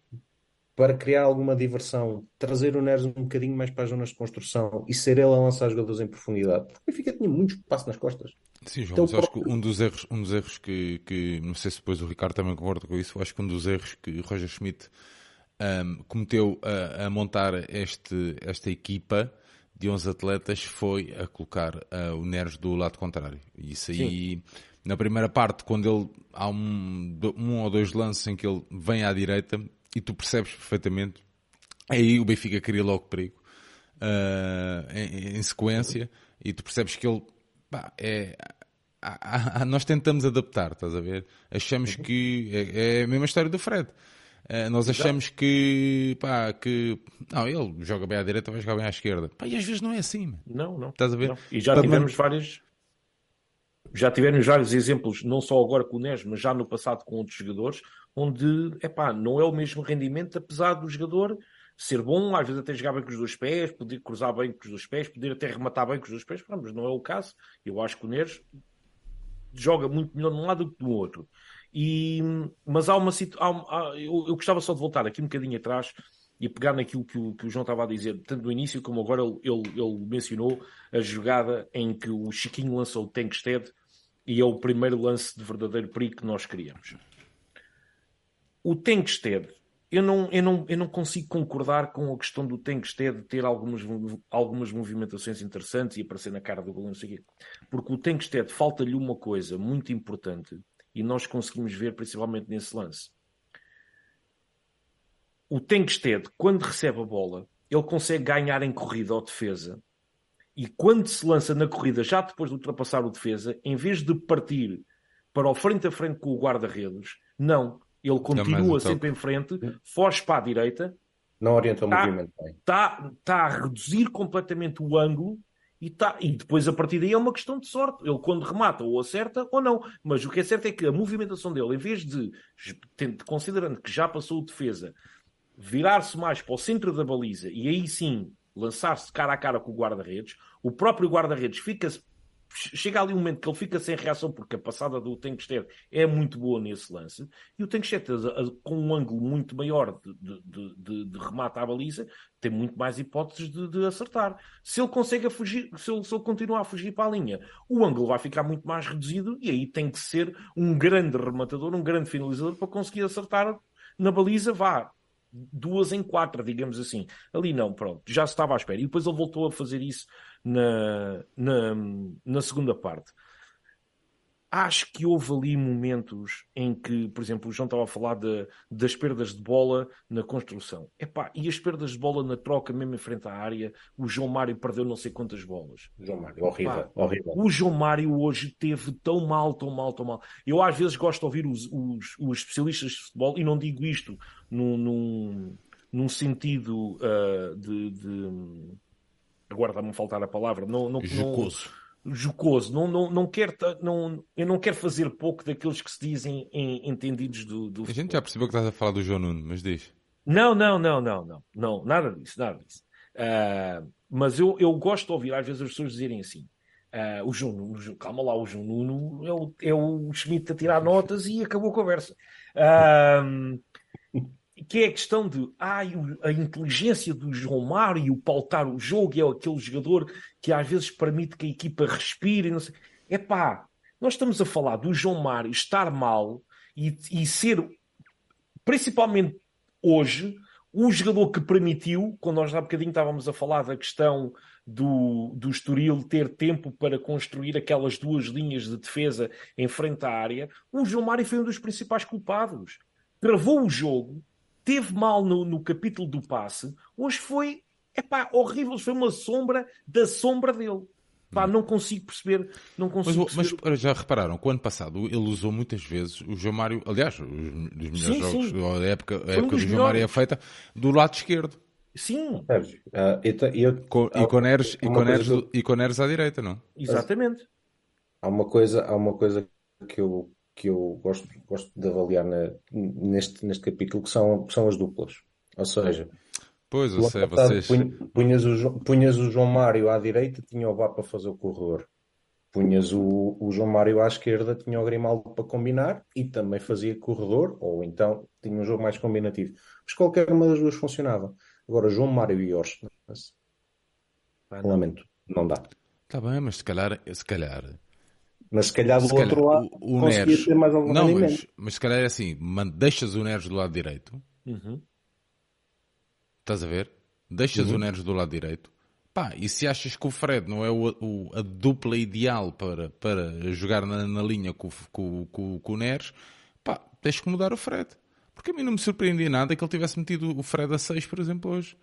para criar alguma diversão, trazer o Neres um bocadinho mais para as zonas de construção e ser ele a lançar jogadores em profundidade. Porque o Benfica tinha muito espaço nas costas. Sim, João, então, mas acho que um dos erros, um dos erros que, que, não sei se depois o Ricardo também concorda com isso, acho que um dos erros que Roger Schmidt um, cometeu a, a, montar este, esta equipa de 11 atletas foi a colocar uh, o Neres do lado contrário. Isso aí, Sim. na primeira parte, quando ele há um, um ou dois lances em que ele vem à direita, e tu percebes perfeitamente. Aí o Benfica cria logo perigo uh, em, em, sequência e tu percebes que ele pá, é. nós tentamos adaptar, estás a ver? Achamos uhum. que é, é, a mesma história do Fred. Uh, nós achamos que, pá, que não, ele joga bem à direita, vai jogar bem à esquerda. Pá, e às vezes não é assim. Não, não. Estás a ver? Não. E já tivemos vários já tivemos vários exemplos, não só agora com o Nes, mas já no passado com outros jogadores, onde epá, não é o mesmo rendimento, apesar do jogador ser bom, às vezes até jogar bem com os dois pés, poder cruzar bem com os dois pés, poder até rematar bem com os dois pés, mas não é o caso. Eu acho que o Neres joga muito melhor de um lado do que do outro. E, mas há uma situação. Eu, eu, gostava só de voltar aqui um bocadinho atrás e pegar naquilo que o, que o João estava a dizer, tanto no início como agora ele, ele, ele mencionou a jogada em que o Chiquinho lançou o Tankstead e é o primeiro lance de verdadeiro perigo que nós queríamos o Tenkstead, eu não, eu, não, eu não consigo concordar com a questão do Tenkstead ter algumas, algumas movimentações interessantes e aparecer na cara do gol, não sei o quê. Porque o Tenkstead falta-lhe uma coisa muito importante e nós conseguimos ver principalmente nesse lance. O Tenkstead, quando recebe a bola, ele consegue ganhar em corrida ou defesa. E quando se lança na corrida, já depois de ultrapassar o defesa, em vez de partir para o frente a frente com o guarda-redes, não. Ele continua sempre em frente, foge para a direita. Não orienta o tá, movimento bem. Está tá a reduzir completamente o ângulo e, tá, e depois a partir daí é uma questão de sorte. Ele quando remata ou acerta ou não. Mas o que é certo é que a movimentação dele, em vez de, considerando que já passou o defesa, virar-se mais para o centro da baliza e aí sim lançar-se cara a cara com o guarda-redes, o próprio guarda-redes fica-se chega ali um momento que ele fica sem reação porque a passada do Tenkstead é muito boa nesse lance e o Tenkstead com um ângulo muito maior de, de, de, de remate à baliza tem muito mais hipóteses de, acertar. Se ele consegue fugir, se ele, se ele continuar a fugir para a linha, o ângulo vai ficar muito mais reduzido e aí tem que ser um grande rematador, um grande finalizador para conseguir acertar na baliza, vá, duas em quatro, digamos assim. Ali não, pronto, já estava à espera. E depois ele voltou a fazer isso na, na, na segunda parte. Acho que houve ali momentos em que, por exemplo, o João estava a falar de, das perdas de bola na construção. Epá, e as perdas de bola na troca, mesmo em frente à área, o João Mário perdeu não sei quantas bolas. João Mário, horrível, Epá, horrível. O João Mário hoje teve tão mal, tão mal, tão mal. Eu às vezes gosto de ouvir os, os, os especialistas de futebol, e não digo isto num, num, num sentido uh, de, de... Agora está-me a faltar a palavra. Não, não, Jocoso. Não jocoso. Não, não, não quero, não, eu não quero fazer pouco daqueles que se dizem em, entendidos do, do A gente já percebeu que estás a falar do João Nuno, mas diz. Não, não, não, não, não, não, nada disso, nada disso. Uh, mas eu, eu gosto de ouvir às vezes as pessoas dizerem assim. Uh, o João Nuno, calma lá, o João Nuno é o, é o Schmidt a tirar notas e acabou a conversa. Uh, que é a questão de ai, a inteligência do João Mário pautar o jogo, é aquele jogador que às vezes permite que a equipa respire. Não sei. Epá, nós estamos a falar do João Mário estar mal e, e ser, principalmente hoje, o jogador que permitiu, quando nós há bocadinho estávamos a falar da questão do, do Estoril ter tempo para construir aquelas duas linhas de defesa em frente à área, o João Mário foi um dos principais culpados. Travou o jogo, teve mal no, no capítulo do passe, hoje foi epá, horrível, foi uma sombra da sombra dele. Pá, não consigo perceber. Não consigo mas, perceber. mas já repararam que o ano passado ele usou muitas vezes o João Mário, aliás, os, os melhores sim, jogos sim. da época, a época do João Mário é feita do lado esquerdo. Sim. Uh, eu, com, e, com Neres, e, com Neres, do... e com Neres à direita, não? Exatamente. Há uma coisa, há uma coisa que eu, que eu gosto, gosto de avaliar na, neste, neste capítulo, que são, são as duplas. Ou seja, pois, eu sei, vocês... punhas, o, punhas o João Mário à direita, tinha o Vá para fazer o corredor. Punhas o, o João Mário à esquerda, tinha o Grimaldo para combinar e também fazia corredor, ou então tinha um jogo mais combinativo. Mas qualquer uma das duas funcionava. Agora, João Mário e Orson, lamento, não dá. Está bem, mas se calhar, se calhar mas se calhar do se outro calhar, lado o, o conseguia Neres, ter mais algum não, mas, mas, se calhar é assim, deixas o Neres do lado direito. Uhum. Estás a ver? Deixas uhum. o Neres do lado direito. Pá, e se achas que o Fred não é o, o, a dupla ideal para, para jogar na, na linha com, com, com, com o Neres, pá, tens que mudar o Fred. Porque a mim não me surpreendia nada que ele tivesse metido o Fred a 6, por exemplo, hoje.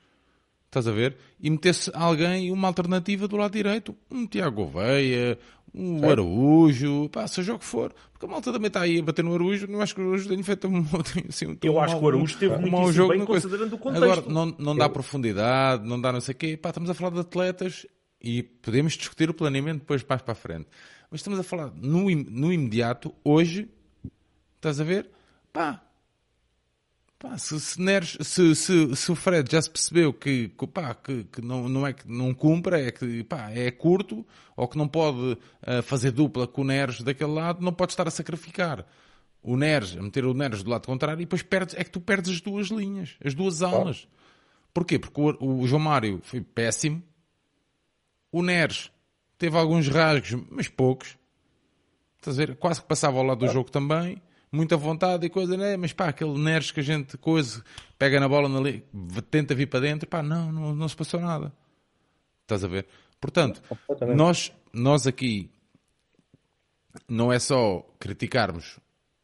Estás a ver? E metesse alguém, uma alternativa do lado direito. Um Tiago Gouveia, um. Araújo, pá, seja o que for. Porque a malta também está aí a bater no Araújo. Não acho que o Araújo tenha feito um, assim, um Eu acho mal, que o Araújo teve um mau jogo bem considerando o contexto. Agora, não, não dá profundidade, não dá não sei o quê. Pá, estamos a falar de atletas e podemos discutir o planeamento depois mais para a frente. Mas estamos a falar no, no imediato, hoje, estás a ver? Pá, Pá, se, se, Neres, se, se, se, o Fred já se percebeu que, que, pá, que, que não, não é que não cumpra, é que pá, é curto, ou que não pode uh, fazer dupla com o Neres daquele lado, não pode estar a sacrificar o Neres, a meter o Neres do lado contrário, e depois perdes, é que tu perdes as duas linhas, as duas almas. Porquê? Porque o, o João Mário foi péssimo, o Neres teve alguns rasgos, mas poucos. Estás a ver? Quase que passava ao lado do jogo também muita vontade e coisa, né? Mas pá, aquele nerds que a gente coisa, pega na bola, na li... tenta vir para dentro, pá, não, não, não se passou nada. Estás a ver? Portanto, nós, nós aqui não é só criticarmos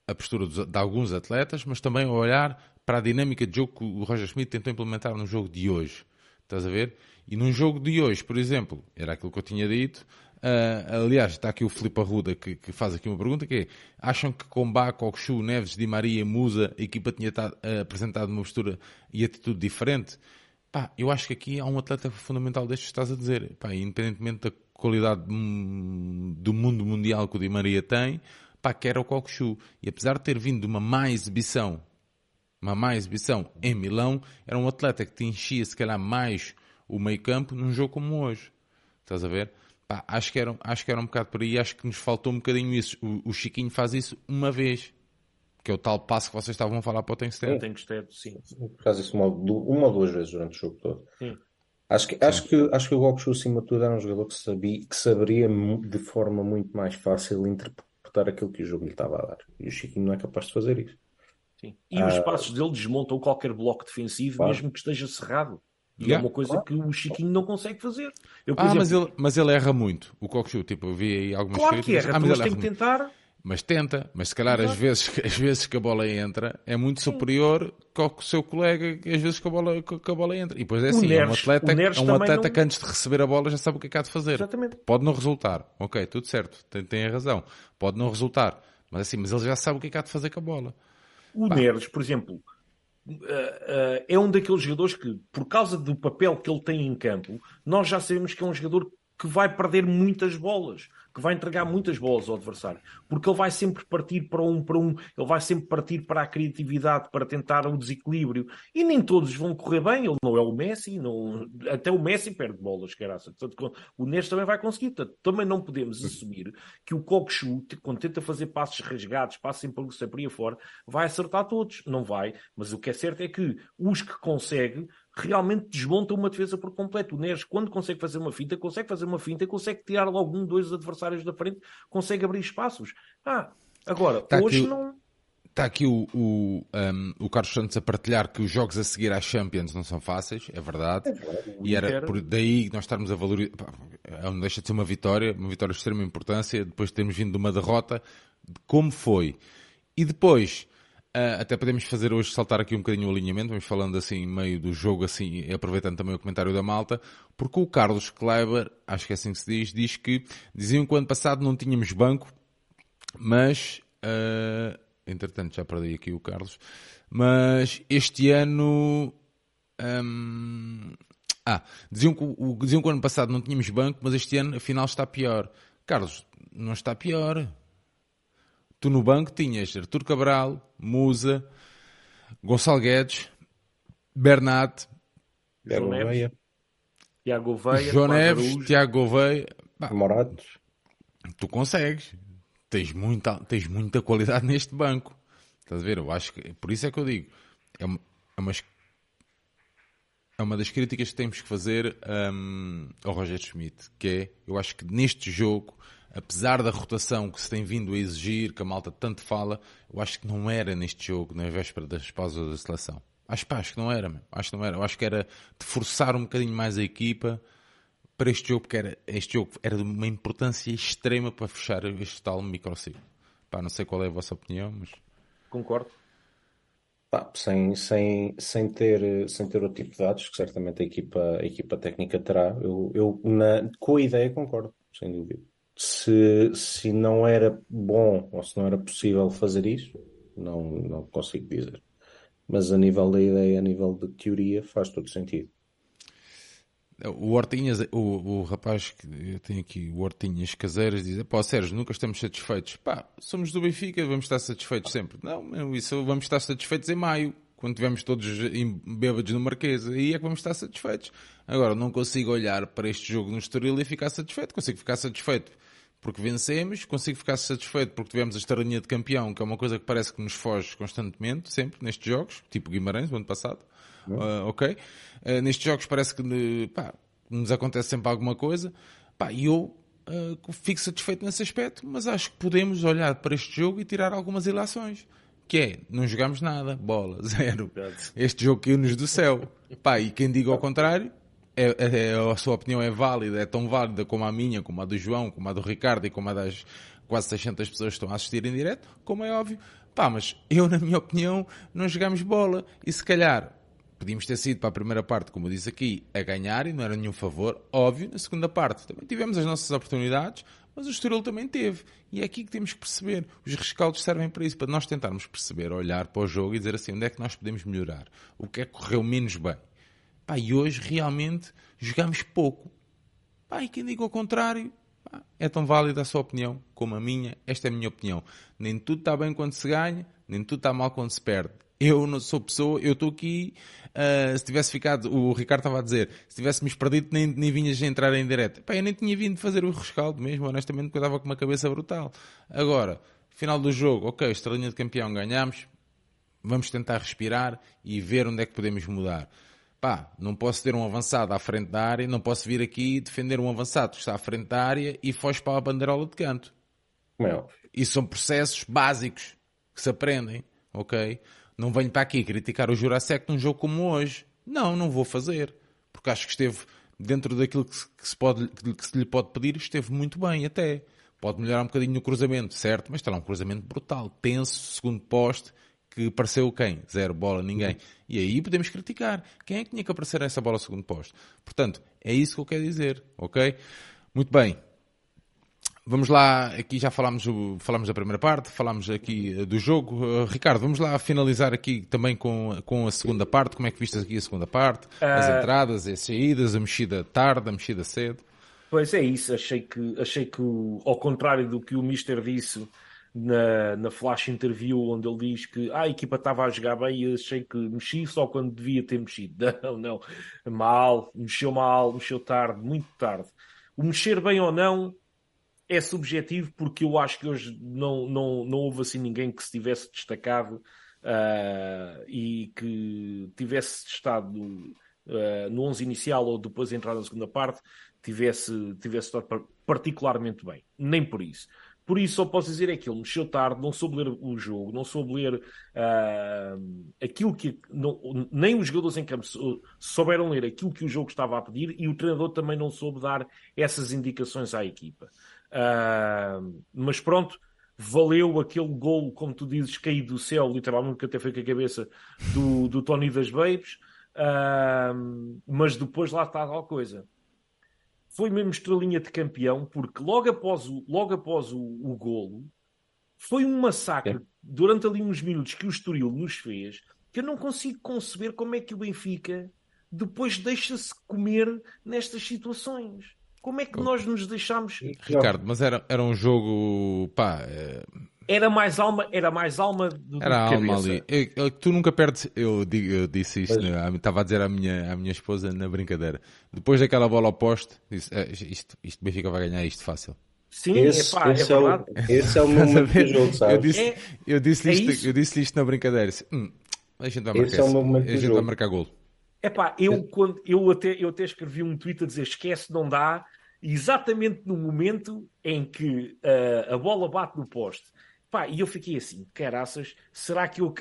a postura de alguns atletas, mas também olhar para a dinâmica de jogo que o Roger Schmidt tentou implementar no jogo de hoje. Estás a ver? E num jogo de hoje, por exemplo, era aquilo que eu tinha dito, Uh, aliás, está aqui o Filipe Arruda que, que, faz aqui uma pergunta que é acham que com Bá, Coxu, Neves, Di Maria, Musa, a equipa tinha uh, apresentado uma postura e atitude diferente? Pá, eu acho que aqui há um atleta fundamental destes que estás a dizer. Pá, independentemente da qualidade do mundo mundial que o Di Maria tem, pá, que era o Coxu. E apesar de ter vindo de uma má exibição, uma má exibição em Milão, era um atleta que te enchia se calhar mais o meio campo num jogo como hoje. Estás a ver? Pá, acho, que era, acho que era um bocado por aí, acho que nos faltou um bocadinho isso. O, o Chiquinho faz isso uma vez, que é o tal passo que vocês estavam a falar para o Tenkstead. Tenkstead, sim. Faz isso uma, uma ou duas vezes durante o jogo todo. Sim. Acho que, acho, que, acho que o Goku, acima de tudo, era um jogador que, sabia, que saberia de forma muito mais fácil interpretar aquilo que o jogo lhe estava a dar. E o Chiquinho não é capaz de fazer isso. Sim. E ah, os passos dele desmontam qualquer bloco defensivo, claro. mesmo que esteja cerrado. E yeah. é uma coisa que o Chiquinho não consegue fazer. Eu, ah, exemplo... mas, ele, mas ele erra muito, o Cockchu. Tipo, eu vi aí algumas claro críticas. que erra, ah, mas, mas tem que tentar... Mas tenta, mas se calhar às vezes, às vezes que a bola entra é muito superior que o seu colega às vezes que a bola, que a bola entra. E depois é assim, Neres, é um atleta, é um atleta não... que antes de receber a bola já sabe o que é que há de fazer. Exatamente. Pode não resultar, ok, tudo certo, tem, tem a razão. Pode não resultar, mas assim, mas ele já sabe o que é que há de fazer com a bola. O Neres, por exemplo, é um daqueles jogadores que, por causa do papel que ele tem em campo, nós já sabemos que é um jogador que vai perder muitas bolas que vai entregar muitas bolas ao adversário, porque ele vai sempre partir para um para um, ele vai sempre partir para a criatividade, para tentar o desequilíbrio, e nem todos vão correr bem, ele não é o Messi, não, até o Messi perde bolas, caraça. Portanto, o Neres também vai conseguir, portanto, também não podemos assumir que o Kokshu, quando tenta fazer passos rasgados, passos em por aí fora, vai acertar todos, não vai, mas o que é certo é que os que consegue realmente desmonta uma defesa por completo. O Neres, quando consegue fazer uma finta, consegue fazer uma finta, consegue tirar logo um, dois adversários da frente, consegue abrir espaços. Ah, agora, tá hoje aqui, não. Está aqui o, o, um, o Carlos Santos a partilhar que os jogos a seguir às Champions não são fáceis, é verdade. É verdade. E era por daí nós estarmos a valorizar. Não deixa de ser uma vitória, uma vitória de extrema importância, depois de termos vindo de uma derrota, como foi. E depois, Uh, até podemos fazer hoje saltar aqui um bocadinho o alinhamento, vamos falando assim meio do jogo, assim, aproveitando também o comentário da malta, porque o Carlos Kleiber, acho que é assim que se diz, diz que diziam que o ano passado não tínhamos banco, mas, uh, entretanto já perdi aqui o Carlos, mas este ano, um, ah, diziam que, o, diziam que o ano passado não tínhamos banco, mas este ano afinal está pior. Carlos, não está pior tu no banco tinhas Artur Cabral, Musa, Gonçalo Guedes, Bernat, Tiago Veia, Tiago Veia, João Neves, Tiago Gouveia, Moratos. Tu consegues. Tens muita, tens muita qualidade neste banco. Estás a ver? Eu acho que, por isso é que eu digo, é uma, é uma, é uma das críticas que temos que fazer um, ao Roger Schmidt, que é, eu acho que neste jogo apesar da rotação que se tem vindo a exigir, que a malta tanto fala, eu acho que não era neste jogo, na véspera das pausas da seleção. Acho, pá, acho que não era, meu. acho que não era. Eu acho que era de forçar um bocadinho mais a equipa para este jogo, porque era, este jogo era de uma importância extrema para fechar este tal microciclo. Pá, não sei qual é a vossa opinião, mas... Concordo. Pá, sem, sem, sem, ter, sem ter o tipo de dados que certamente a equipa, a equipa técnica terá, eu, eu na, com a ideia concordo, sem dúvida se, se não era bom ou se não era possível fazer isso, não, não consigo dizer. Mas a nível da ideia, a nível de teoria, faz todo sentido. O Hortinhas, o, o rapaz que tenho aqui, o Hortinhas Caseiras, diz: pá, Sérgio, nunca estamos satisfeitos. Pá, somos do Benfica, vamos estar satisfeitos sempre. Não, isso vamos estar satisfeitos em maio, quando estivermos todos bêbados no Marquês. Aí é que vamos estar satisfeitos. Agora, não consigo olhar para este jogo no Estoril e ficar satisfeito. Consigo ficar satisfeito porque vencemos, consigo ficar satisfeito porque tivemos a estaranha de campeão, que é uma coisa que parece que nos foge constantemente, sempre, nestes jogos, tipo Guimarães, o ano passado. Uh, ok? Uh, nestes jogos parece que pá, nos acontece sempre alguma coisa. Pá, e eu uh, fico satisfeito nesse aspecto, mas acho que podemos olhar para este jogo e tirar algumas ilações. Que é, não jogamos nada, bola, zero. Este jogo caiu-nos do céu. Pá, e quem diga ao contrário, é, é, é, a sua opinião é válida, é tão válida como a minha, como a do João, como a do Ricardo e como a das quase 600 pessoas que estão a assistir em direto, como é óbvio. Pá, mas eu, na minha opinião, não jogamos bola. E se calhar podíamos ter sido para a primeira parte, como eu disse aqui, a ganhar e não era nenhum favor. Óbvio, na segunda parte também tivemos as nossas oportunidades, mas o Estoril também teve. E é aqui que temos que perceber. Os rescaldos servem para isso, para nós tentarmos perceber, olhar para o jogo e dizer assim, onde é que nós podemos melhorar? O que é que correu menos bem? Pá, e hoje realmente jogamos pouco. Pá, e quem diga o contrário, pá, é tão válida a sua opinião como a minha. Esta é a minha opinião. Nem tudo está bem quando se ganha, nem tudo está mal quando se perde. Eu não sou pessoa, eu estou aqui, uh, se tivesse ficado, o Ricardo estava a dizer, se tivéssemos perdido nem, nem vinhas entrar em direto. Pá, eu nem tinha vindo fazer o rescaldo mesmo, honestamente, porque eu estava com uma cabeça brutal. Agora, final do jogo, ok, estrelinha de campeão, ganhamos, vamos tentar respirar e ver onde é que podemos mudar. Pá, não posso ter um avançado à frente da área, não posso vir aqui defender um avançado que está à frente da área e foge para a bandeirola de canto. Não. Isso são processos básicos que se aprendem, ok? Não venho para aqui criticar o Jurassic num jogo como hoje. Não, não vou fazer. Porque acho que esteve dentro daquilo que se, pode, que se lhe pode pedir, esteve muito bem até. Pode melhorar um bocadinho no cruzamento, certo? Mas está lá um cruzamento brutal, tenso, segundo poste, que apareceu quem? Zero bola, ninguém. E aí podemos criticar. Quem é que tinha que aparecer essa bola segundo poste? Portanto, é isso que eu quero dizer, ok? Muito bem. Vamos lá, aqui já falámos, falámos da primeira parte, falámos aqui eh, do jogo. Uh, Ricardo, vamos lá finalizar aqui também com, com a segunda parte. Como é que viste aqui a segunda parte? As uh... entradas, as saídas, a mexida tarde, a mexida cedo. Pois é isso, achei que, achei que ao contrário do que o Mister disse na, na flash interview, onde ele diz que ah, a equipa estava a jogar bem e achei que mexi só quando devia ter mexido. Não, não, mal, mexeu mal, mexeu tarde, muito tarde. O mexer bem ou não é subjetivo porque eu acho que hoje não, não, não houve assim ninguém que se tivesse destacado uh, e que tivesse estado uh, no 11 inicial ou depois de entrar na segunda parte tivesse, tivesse estado particularmente bem. Nem por isso. Por isso, só posso dizer é que ele mexeu tarde, não soube ler o jogo, não soube ler uh, aquilo que. Não, nem os jogadores em campo souberam ler aquilo que o jogo estava a pedir e o treinador também não soube dar essas indicações à equipa. Uh, mas pronto, valeu aquele gol, como tu dizes, caído do céu, literalmente, que até foi com a cabeça do, do Tony das Babes. Uh, mas depois lá está a coisa foi mesmo estrelinha de campeão, porque logo após o, logo após o, o golo, foi um massacre é. durante ali uns minutos que o Estoril nos fez, que eu não consigo conceber como é que o Benfica depois deixa-se comer nestas situações. Como é que nós nos deixamos. Ricardo, mas era, era um jogo. pá. É era mais alma, era mais alma do Era que alma cabeça. ali. Eu, eu, tu nunca perdes. Eu, digo, eu disse isto, né? estava a dizer à minha, à minha esposa na brincadeira. Depois daquela bola ao poste, disse: é, isto, isto Benfica vai ganhar isto fácil. Sim, esse, epá, esse é, é, o, esse é o momento do jogo, sabe? Eu disse, é, eu disse, é isto, eu disse isto na brincadeira. Disse, hum, a gente vai marcar, esse é o a gente vai marcar gol. Epá, eu, quando, eu, até, eu até escrevi um tweet a dizer esquece, não dá, exatamente no momento em que uh, a bola bate no poste Pá, e eu fiquei assim, caraças, será que eu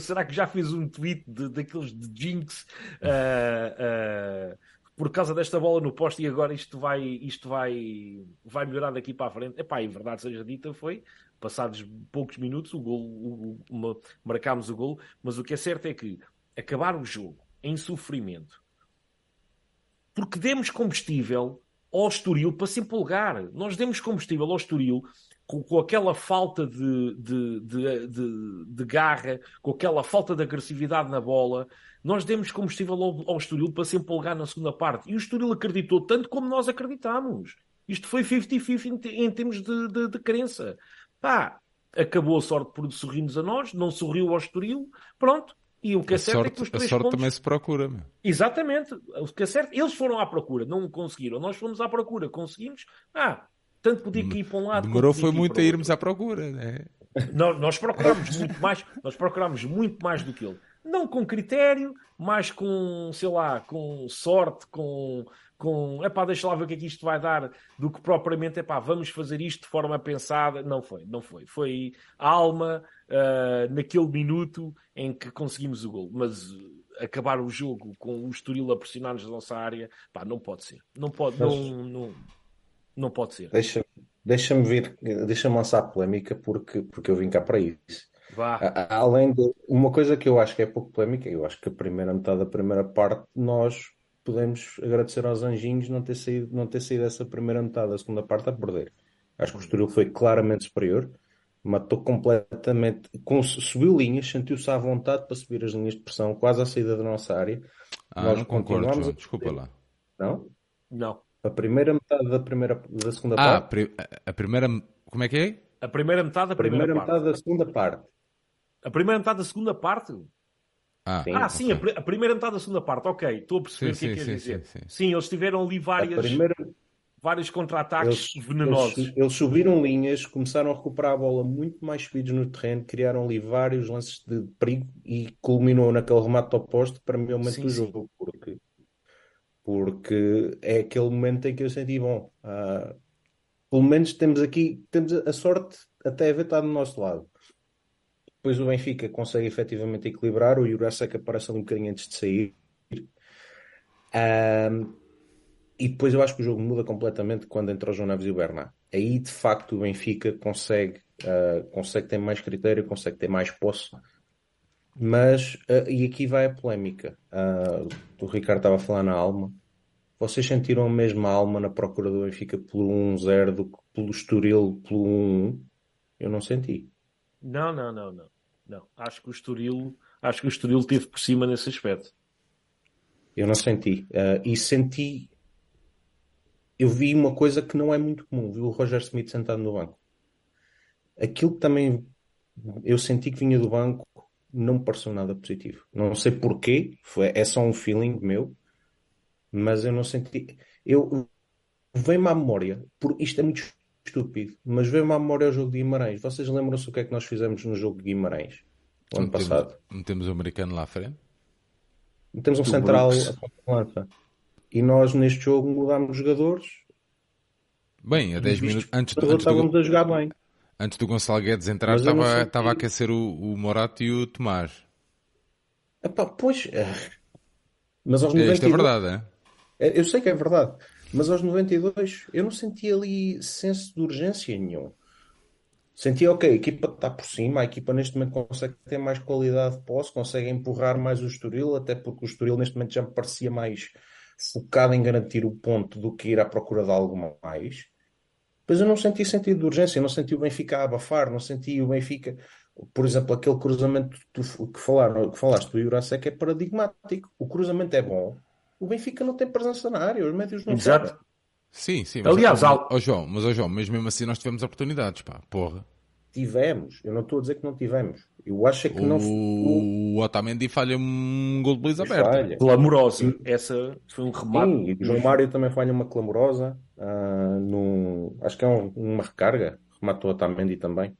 será que já fiz um tweet de, daqueles de Jinx uh, uh, por causa desta bola no poste e agora isto vai, isto vai, vai melhorar daqui para a frente? Epá, em verdade seja dita, foi passados poucos minutos o gol, o, o, marcámos o gol, mas o que é certo é que acabar o jogo em sofrimento porque demos combustível ao Estoril para se empolgar. Nós demos combustível ao Estoril com, com aquela falta de, de, de, de, de garra, com aquela falta de agressividade na bola, nós demos combustível ao, ao Estoril para se empolgar na segunda parte. E o Estoril acreditou tanto como nós acreditámos. Isto foi 50-50 em, em, termos de, de, de crença. Pá, acabou a sorte por sorrirmos a nós, não sorriu ao Estoril, pronto. E o que é certo sorte, é que os três A sorte pontos... também se procura. Meu. Exatamente. O que é certo, eles foram à procura, não conseguiram. Nós fomos à procura, conseguimos. Ah, tanto podia ir para um lado. Demorou foi muito a irmos à procura, né? Nós, nós procurámos muito mais, nós procurámos muito mais do que ele. Não com critério, mas com, sei lá, com sorte, com, com é pá, deixa lá ver o que é que isto vai dar, do que propriamente é pá, vamos fazer isto de forma pensada. Não foi, não foi. Foi a alma uh, naquele minuto em que conseguimos o gol. Mas acabar o jogo com o Estoril a pressionar-nos na nossa área, pá, não pode ser. Não pode, não, não, não pode ser. Deixa-me deixa vir, deixa-me lançar a polémica porque, porque eu vim cá para isso. Vá. Além de uma coisa que eu acho que é pouco polémica, eu acho que a primeira metade da primeira parte nós podemos agradecer aos anjinhos não ter saído, não ter saído essa primeira metade da segunda parte a perder. Acho que o Estoril foi claramente superior, matou completamente, subiu linhas, sentiu-se à vontade para subir as linhas de pressão, quase à saída da nossa área. Ah, nós não concordo, João, desculpa lá. Não? Não. A primeira metade da, primeira, da segunda ah, parte. Ah, a primeira. Como é que é? A primeira metade da primeira, primeira parte. metade da segunda parte. A primeira metade da segunda parte? Ah, sim, ah, sim okay. a, a, primeira metade da segunda parte, ok, estou a perceber sim, o que é que quer dizer. Sim, sim, eles tiveram ali várias, primeira... vários contra-ataques venenosos. Eles, eles, subiram linhas, começaram a recuperar a bola muito mais subidos no terreno, criaram ali vários lances de perigo e culminou naquele remate oposto para mim é o momento do jogo, porque é aquele momento em que eu senti, bom, uh, pelo menos temos aqui, temos a sorte até haver estado do nosso lado. Depois o Benfica consegue efetivamente equilibrar, o Jurasek aparece um bocadinho antes de sair. E depois eu acho que o jogo muda completamente quando entra o João Neves e o Bernat. Aí de facto o Benfica consegue, uh, consegue ter mais critério, consegue ter mais posse. Mas, uh, e aqui vai a polémica. Uh, o Ricardo estava a falar na alma. Vocês sentiram a mesma alma na procura do Benfica pelo 1-0 do que pelo Estoril pelo 1-1? Eu não senti. Não, não, não, não. não. Acho que o Estoril, acho que o Estoril teve por cima nesse aspecto. Eu não senti. Uh, e senti. Eu vi uma coisa que não é muito comum. Vi o Roger Smith sentado no banco. Aquilo que também eu senti que vinha do banco não me pareceu nada positivo. Não sei porquê. Foi, é só um feeling meu mas eu não senti. Eu veio-me à memória, por isto é muito estúpido, mas veio-me à memória o jogo de Guimarães. Vocês lembram-se o que é que nós fizemos no jogo de Guimarães o ano metemos, passado? Metemos o americano lá à frente. Metemos um central. E nós neste jogo mudámos jogadores. Bem, a 10 minutos antes, antes estávamos do, a jogar bem. Antes do Gonçalo Guedes entrar, estava, estava a aquecer o, o Morato e o Tomás. Epá, pois. Mas aos 92... Isto é verdade, é? É, eu sei que é verdade, mas aos 92 eu não senti ali senso de urgência nenhum. Senti, ok, a equipa está por cima, a equipa neste momento consegue ter mais qualidade de posse, consegue empurrar mais o Estoril, até porque o Estoril neste momento já me parecia mais focado em garantir o ponto do que ir à procura de algo mais. Mas eu não senti sentido de urgência, não senti o Benfica a abafar, não senti o Benfica, por exemplo, aquele cruzamento que, tu, que, falaram, que falaste do Jurasek é paradigmático. O cruzamento é bom, o Benfica não tem presença na área, os médios não Exato. Sim, sim. Mas, Aliás, oh, João, mas oh, João, mas mesmo assim nós tivemos oportunidades, pá, porra. Tivemos, eu não estou a dizer que não tivemos. Eu acho é que o... não. O Otamendi falha um gol de baliza aberta. Clamorosa. Essa foi um remate. Sim, o João Mário também falha uma clamorosa. Uh, no... Acho que é um, uma recarga. Rematou o Otamendi também.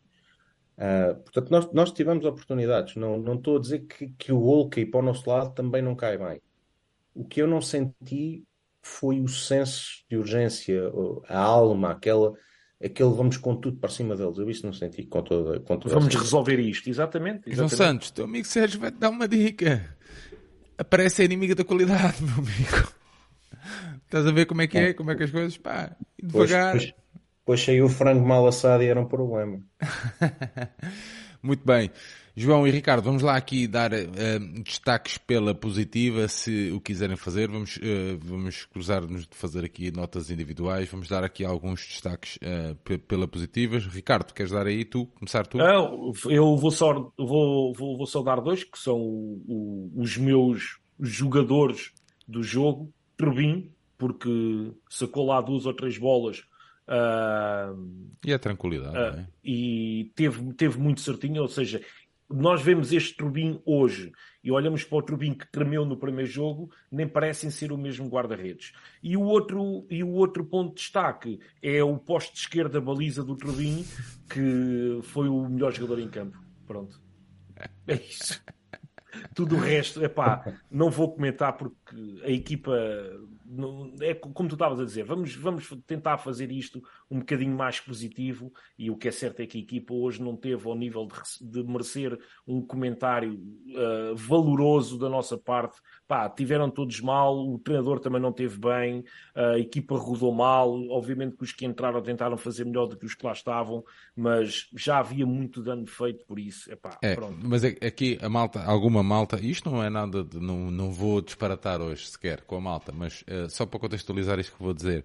Uh, portanto, nós, nós tivemos oportunidades. Não, não estou a dizer que, que o gol que para o nosso lado também não cai bem. O que eu não senti foi o senso de urgência, a alma, aquela, aquele vamos com tudo para cima deles. Eu isso não senti com toda, com toda Vamos resolver isto, exatamente. exatamente. João Santos, teu amigo Sérgio vai-te dar uma dica. Aparece a inimiga da qualidade, meu amigo. Estás a ver como é que é, como é que as coisas, pá, devagar. Pois, pois, pois saiu o frango mal assado e era um problema. Muito bem. João e Ricardo, vamos lá aqui dar uh, destaques pela positiva, se o quiserem fazer. Vamos, uh, vamos cruzar-nos de fazer aqui notas individuais. Vamos dar aqui alguns destaques uh, pela positiva. Ricardo, queres dar aí tu? Começar tu? Não, eu vou só, vou, vou, vou só dar dois, que são o, o, os meus jogadores do jogo. Turbin, porque sacou lá duas ou três bolas Uh, e a tranquilidade, uh, é? E teve, teve muito certinho, ou seja, nós vemos este Turbin hoje e olhamos para o Turbin que tremeu no primeiro jogo, nem parecem ser o mesmo guarda-redes. E o outro e o outro ponto de destaque é o poste de esquerda baliza do Turbin, que foi o melhor jogador em campo. Pronto. É isso. Tudo o resto, é pá, não vou comentar porque a equipa é como tu estavas a dizer, vamos, vamos tentar fazer isto um bocadinho mais positivo e o que é certo é que a equipa hoje não teve ao nível de, de merecer um comentário uh, valoroso da nossa parte. Pá, tiveram todos mal, o treinador também não teve bem, a equipa rodou mal, obviamente que os que entraram tentaram fazer melhor do que os que lá estavam, mas já havia muito dano feito por isso. Epá, é, pronto. Mas é aqui a malta, alguma malta, isto não é nada, de, não, não vou disparatar hoje sequer com a malta, mas uh, só para contextualizar isto que vou dizer.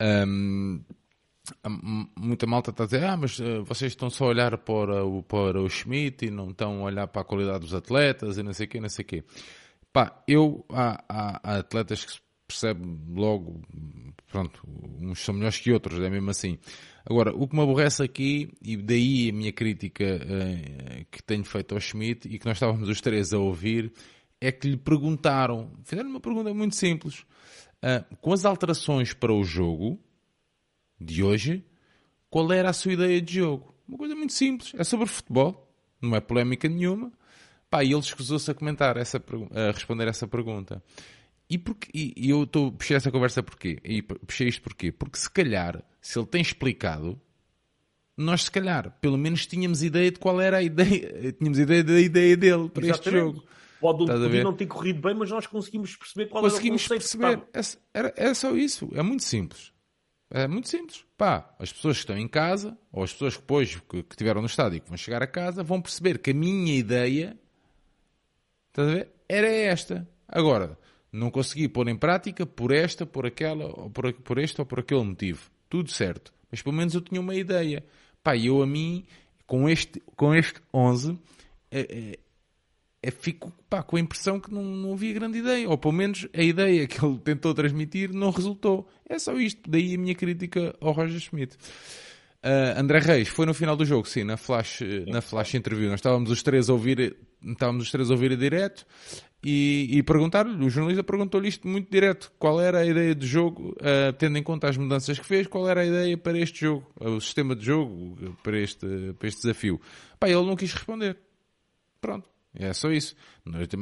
Um, muita malta está a dizer, ah, mas uh, vocês estão só a olhar para o, para o Schmidt e não estão a olhar para a qualidade dos atletas e não sei o quê, não sei o quê. Pá, eu, há, há, há, atletas que se percebe logo, pronto, uns são melhores que outros, é mesmo assim. Agora, o que me aborrece aqui, e daí a minha crítica uh, que tenho feito ao Schmidt e que nós estávamos os três a ouvir, é que lhe perguntaram, fizeram uma pergunta muito simples, uh, com as alterações para o jogo de hoje, qual era a sua ideia de jogo? Uma coisa muito simples, é sobre futebol, não é polémica nenhuma. Pá, e ele escusou-se a comentar essa, a responder essa pergunta. E, porque, e, eu estou, puxei essa conversa porquê? E puxei isto porquê? Porque se calhar, se ele tem explicado, nós se calhar, pelo menos tínhamos ideia de qual era a ideia, tínhamos ideia da ideia dele para Exatamente. este jogo. Pode, pode não ter corrido bem, mas nós conseguimos perceber qual conseguimos era o perceber. É, era, era só isso. É muito simples. É muito simples. Pá, as pessoas que estão em casa, ou as pessoas que depois que, que estiveram no estádio e que vão chegar a casa, vão perceber que a minha ideia estás a ver? era esta. Agora, não consegui pôr em prática por esta, por aquela, ou por, por este ou por aquele motivo. Tudo certo. Mas pelo menos eu tinha uma ideia. Pá, eu a mim, com este, com este 11, é, fico pá, com a impressão que não, não havia grande ideia. Ou pelo menos a ideia que ele tentou transmitir não resultou. É só isto. Daí a minha crítica ao Roger Schmidt. Uh, André Reis foi no final do jogo, sim, na flash, na flash interview. Nós estávamos os três a ouvir, estávamos os três a ouvir a direto e, e perguntar-lhe, o jornalista perguntou-lhe isto muito direto, qual era a ideia de jogo, uh, tendo em conta as mudanças que fez, qual era a ideia para este jogo, o sistema de jogo para este, para este desafio. Pá, ele não quis responder. Pronto, é só isso.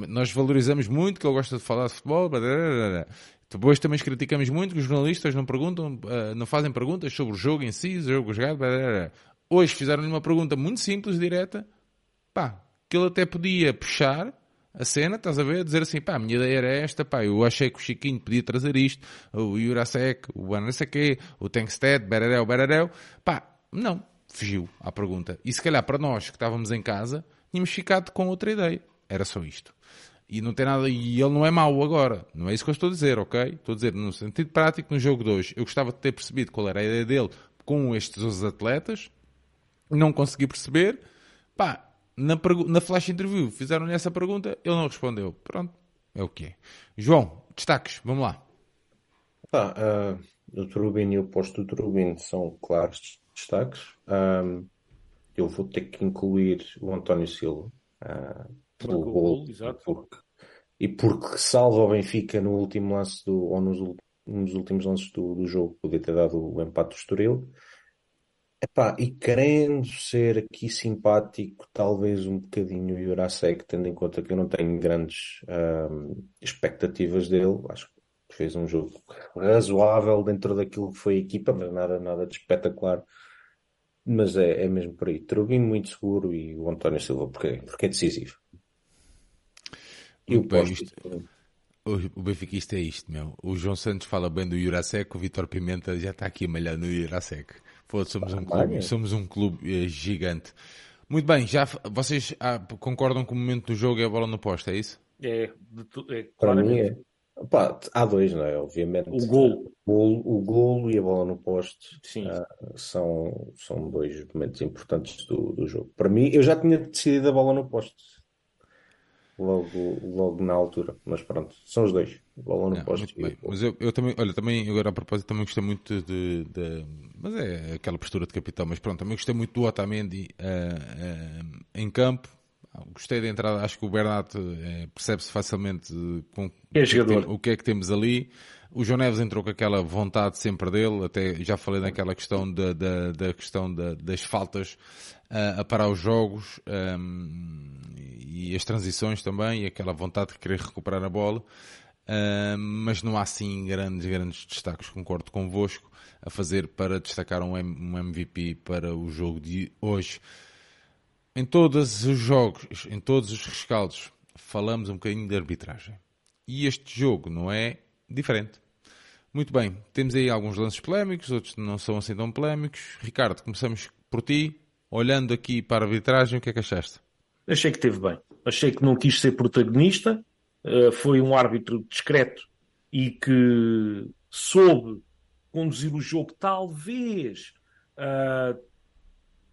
Nós, valorizamos muito que ele gosta de falar de futebol, depois também criticamos muito que os jornalistas não perguntam, uh, não fazem perguntas sobre o jogo em si, o jogo jogado, Hoje fizeram-lhe uma pergunta muito simples, direta, pá, que ele até podia puxar, a cena, estás a ver? Dizer assim, pá, a minha ideia era esta, pá, eu achei que o Chiquinho podia trazer isto, o Jurasek, o quê, o Tankstead, Berarel, Berarel, pá, não, fugiu à pergunta. E se calhar para nós que estávamos em casa, tínhamos ficado com outra ideia. Era só isto. E não tem nada, e ele não é mau agora. Não é isso que eu estou a dizer, ok? Estou a dizer, no sentido prático, no jogo de hoje, eu gostava de ter percebido qual era a ideia dele com estes 11 atletas, não consegui perceber, pá, na, na flash interview fizeram-lhe essa pergunta, ele não respondeu. Pronto, é o que é. João, destaques, vamos lá. Ah, uh, o e o posto do Turbine são claros destaques. Um, eu vou ter que incluir o António Silva uh, pelo gol, porque, e porque salva o Benfica no último lance do, ou nos, nos últimos lances do, do jogo, podia ter dado o empate do Estoril. Epá, e querendo ser aqui simpático, talvez um bocadinho o Jurasek, tendo em conta que eu não tenho grandes expectativas dele, acho que fez um jogo razoável dentro daquilo que foi a equipa, mas nada, nada de espetacular. Mas é, é mesmo por aí. Trubino muito seguro e o António Silva porque, porque é decisivo. E o, bem, isto, o, Benfiquista é isto, meu. O João Santos fala bem do Jurasek, o Vitor Pimenta já está aqui a malhar no Jurasek. Somos, um clube, somos um clube gigante. Muito bem, já vocês ah, concordam que o momento do jogo é a bola no posto, é isso? É, é Para mim é. Opa, há dois, não é? Obviamente. O gol. O, o golo e a bola no posto uh, são, são dois momentos importantes do, do jogo. Para mim, eu já tinha decidido a bola no posto logo, logo na altura. Mas pronto, são os dois. Bola no posto. Mas eu, eu, também, olha, também, agora a propósito, também gostei muito de, de, Mas é aquela postura de capitão, mas pronto, também gostei muito do Otamendi uh, uh, em campo. Gostei da entrada, acho que o Bernat uh, percebe-se facilmente com é jogador. o que é que temos ali. O João Neves entrou com aquela vontade sempre dele, até já falei naquela questão da, da, da questão da, das faltas uh, a parar os jogos um, e as transições também, e aquela vontade de querer recuperar a bola. Uh, mas não há assim grandes, grandes destaques, concordo convosco, a fazer para destacar um, um MVP para o jogo de hoje. Em todos os jogos, em todos os rescaldos, falamos um bocadinho de arbitragem. E este jogo não é diferente. Muito bem, temos aí alguns lances polémicos, outros não são assim tão polémicos. Ricardo, começamos por ti. Olhando aqui para a arbitragem, o que é que achaste? Achei que teve bem. Achei que não quis ser protagonista. Uh, foi um árbitro discreto e que soube conduzir o jogo. Talvez uh,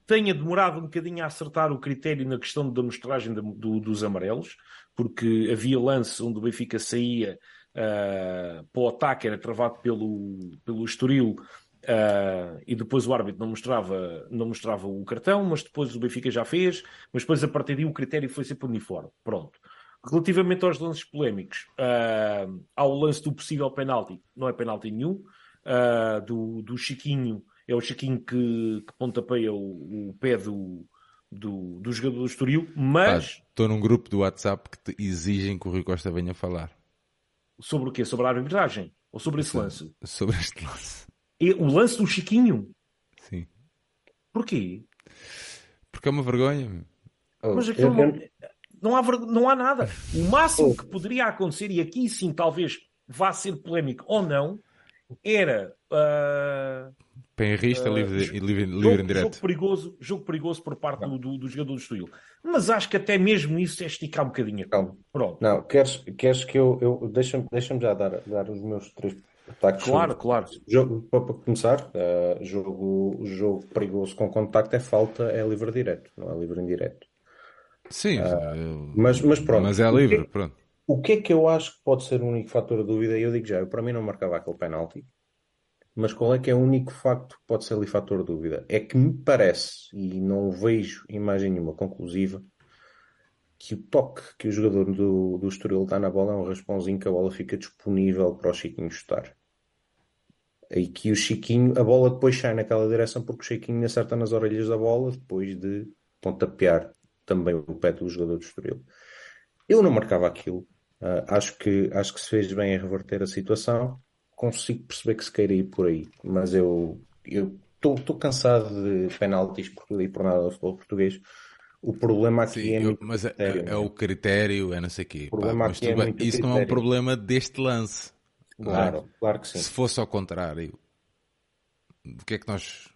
tenha demorado um bocadinho a acertar o critério na questão da mostragem do, dos amarelos, porque havia lance onde o Benfica saía uh, para o ataque, era travado pelo, pelo Estoril Uh, e depois o árbitro não mostrava, não mostrava o cartão, mas depois o Benfica já fez, mas depois a partir daí o critério foi sempre uniforme. Pronto. Relativamente aos lances polémicos, uh, ao lance do possível penalti, não é penalti nenhum, uh, do, do Chiquinho, é o Chiquinho que, que pontapeia o, o pé do, do, do jogador do Estoril, mas... Estou num grupo do WhatsApp que te exigem que o Rui Costa venha falar. Sobre o quê? Sobre a arbitragem? Ou sobre esse lance? Sobre este lance. E o lance do Chiquinho? Sim. Porquê? Porque é uma vergonha. Oh, Mas aquilo não... Não há, não há nada. O máximo que poderia acontecer, e aqui sim talvez vá ser polémico ou não, era. Uh, Penrista uh, livre, livre, livre em direto. Jogo perigoso, jogo perigoso por parte do, do, do, jogador do Estoril. Mas acho que até mesmo isso é esticar um bocadinho. Calma. Pronto. Não, queres, queres que eu. eu Deixa-me deixa já dar, dar os meus três ataques. Claro, claro. Jogo, para começar, uh, jogo, jogo perigoso com contacto é falta, é livre direto, não é livre indireto. Sim, uh, mas, mas pronto. Mas é livre, o que, pronto. O que é que eu acho que pode ser o único fator de dúvida? Eu digo já, eu para mim não marcava aquele penalti. Mas qual é que é o único facto que pode ser ali fator de dúvida? É que me parece, e não vejo imagem nenhuma conclusiva, que o toque que o jogador do, do Estoril dá na bola é um responsinho que a bola fica disponível para o Chiquinho chutar. E que o Chiquinho, a bola depois sai naquela direção porque o Chiquinho acerta nas orelhas da bola depois de pontapear também o pé do jogador do Estoril. Eu não marcava aquilo. Uh, acho, que, acho que se fez bem em reverter a situação consigo perceber que se queira ir por aí, mas eu estou cansado de penaltis por tudo e por nada do futebol português. O problema aqui Sim, é. Eu, mas é, é, é, o critério, é não sei o quê. Pá, mas é isso critério. não é um problema deste lance. Claro, claro, claro que sim. Se fosse ao contrário, o que é que nós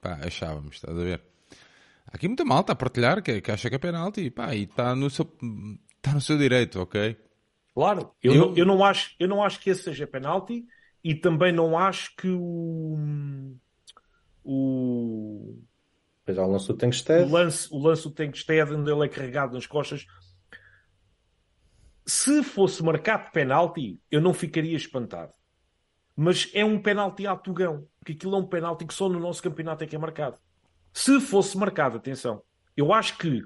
pá, achávamos? Estás a ver? Há aqui muita malta a partilhar que, que acha que é penalti e, pá, e está no, seu, está no seu direito, ok? Claro, eu, eu... Não, eu, não acho, eu não acho que esse seja penalti e também não acho que o. O. Pois há o lance do Tengsted. O lance, o lance do Tengsted, onde ele é carregado nas costas. Se fosse marcado penalti, eu não ficaria espantado. Mas é um penalti a Tugão, porque aquilo é um penalti que só no nosso campeonato é que é marcado. Se fosse marcado, atenção, eu acho que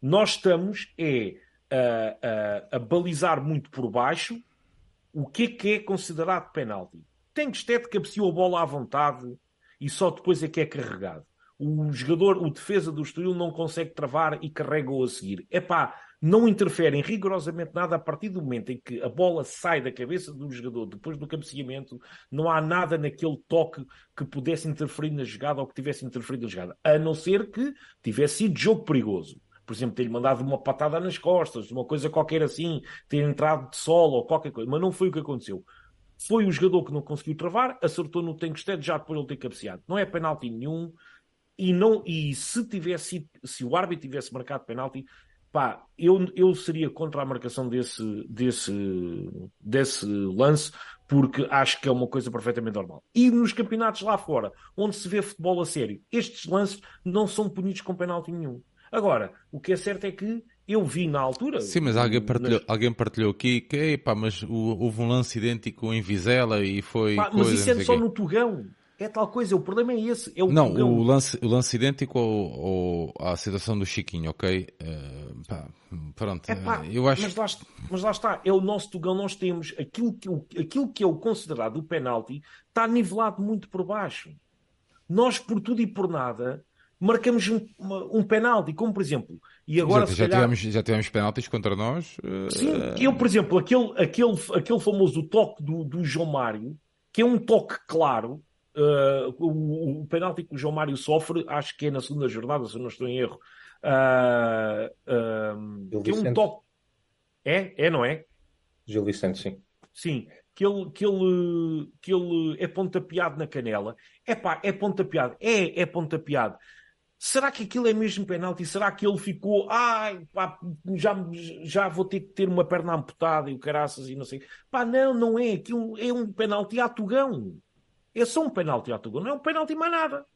nós estamos é a, a, a balizar muito por baixo o que é que é considerado penalti. Tem que estar cabeceou a bola à vontade e só depois é que é carregado. O jogador, o defesa do Estoril não consegue travar e carrega-o a seguir. É pá, não interferem rigorosamente nada a partir do momento em que a bola sai da cabeça do jogador depois do cabeceamento, não há nada naquele toque que pudesse interferir na jogada ou que tivesse interferido na jogada, a não ser que tivesse sido jogo perigoso por exemplo, ter-lhe mandado uma patada nas costas, uma coisa qualquer assim, ter entrado de solo ou qualquer coisa, mas não foi o que aconteceu. Foi o jogador que não conseguiu travar, acertou no Tenkstead já depois ele ter cabeceado. Não é penalti nenhum, e, não, e se, tivesse, se o árbitro tivesse marcado penalti, pá, eu, eu seria contra a marcação desse, desse, desse lance, porque acho que é uma coisa perfeitamente normal. E nos campeonatos lá fora, onde se vê futebol a sério, estes lances não são punidos com penalti nenhum. Agora, o que é certo é que eu vi na altura. Sim, mas alguém partilhou, nas... alguém partilhou aqui que pá, mas houve um lance idêntico em Vizela e foi. Pá, mas isso é só no Tugão. É tal coisa, o problema é esse. É o não, tugão. o lance, o lance idêntico ao, ao, à situação do Chiquinho, ok? Uh, pá, pronto, é, pá, eu acho. Mas lá, mas lá, está, é o nosso Tugão, nós temos aquilo que, aquilo que é o considerado o penalti, está nivelado muito por baixo. Nós, por tudo e por nada, marcamos um, um penalti, como por exemplo, e agora já, já, calhar... tivemos, já tivemos penaltis contra nós. Uh... Sim, eu, por exemplo, aquele, aquele, aquele famoso toque do, do João Mário, que é um toque claro, uh, o, o penalti que o João Mário sofre, acho que é na segunda jornada, se eu não estou em erro, uh, que é um toque. É? É, não é? Gil Vicente, sim. Sim, que ele, que ele, que ele é pontapeado na canela. É pá, é pontapeado. É, é pontapeado. Será que aquilo é mesmo penalti? Será que ele ficou, ai, pá, já, já vou ter que ter uma perna amputada e o caraças e não sei. Pá, não, não é. Aquilo é um penalti a tugão. É só um penalti a tugão. Não é um penalti mais nada.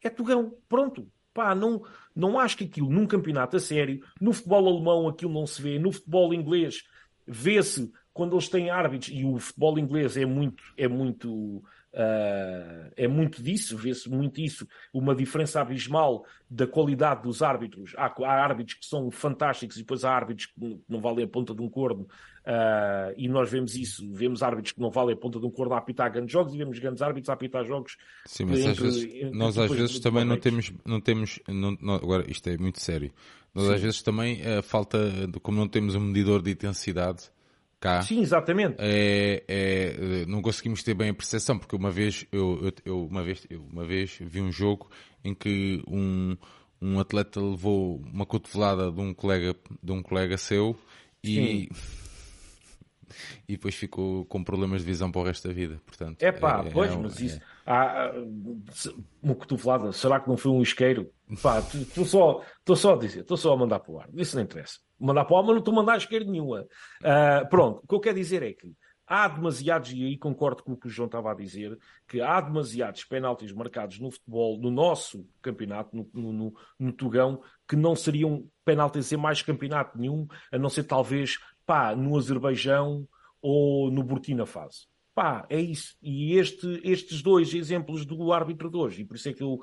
É tugão. Pronto. Pá, não, não acho que aquilo num campeonato a sério, no futebol alemão aquilo não se vê, no futebol inglês vê-se quando eles têm árbitros, e o futebol inglês é muito, é muito Uh, é muito disso, vê-se muito isso, uma diferença abismal da qualidade dos árbitros. Há, há, árbitros que são fantásticos e depois há árbitros que não valem a ponta de um corno. Uh, e nós vemos isso, vemos árbitros que não valem a ponta de um corno a apitar grandes jogos e vemos grandes árbitros a apitar jogos. Sim, mas entre, às vezes, entre, nós às vezes também não temos, não temos não, não, agora isto é muito sério. Nós Sim. às vezes também uh, falta, como não temos um medidor de intensidade, cá. Sim, exatamente. É, é, não conseguimos ter bem a percepção, porque uma vez eu, eu, eu, uma vez, eu uma vez vi um jogo em que um, um atleta levou uma cotovelada de um colega, de um colega seu e, e depois ficou com problemas de visão para o resto da vida. Portanto, é pá, é, pois, é, mas é, isso. Há, uma cotovelada, será que não foi um isqueiro? Estou só, só a dizer, estou só a mandar para o ar. Isso não interessa. Mandar para o ar, mas não estou a mandar a isqueiro nenhuma. Uh, pronto, o que eu quero dizer é que há demasiados, e aí concordo com o que o João estava a dizer, que há demasiados penaltis marcados no futebol, no nosso campeonato, no, no, no, no Tugão, que não seriam penaltis em mais campeonato nenhum, a não ser talvez pá, no Azerbaijão ou no Burkina Faso. Pá, é isso. E este, estes dois exemplos do árbitro de hoje, e por isso é que eu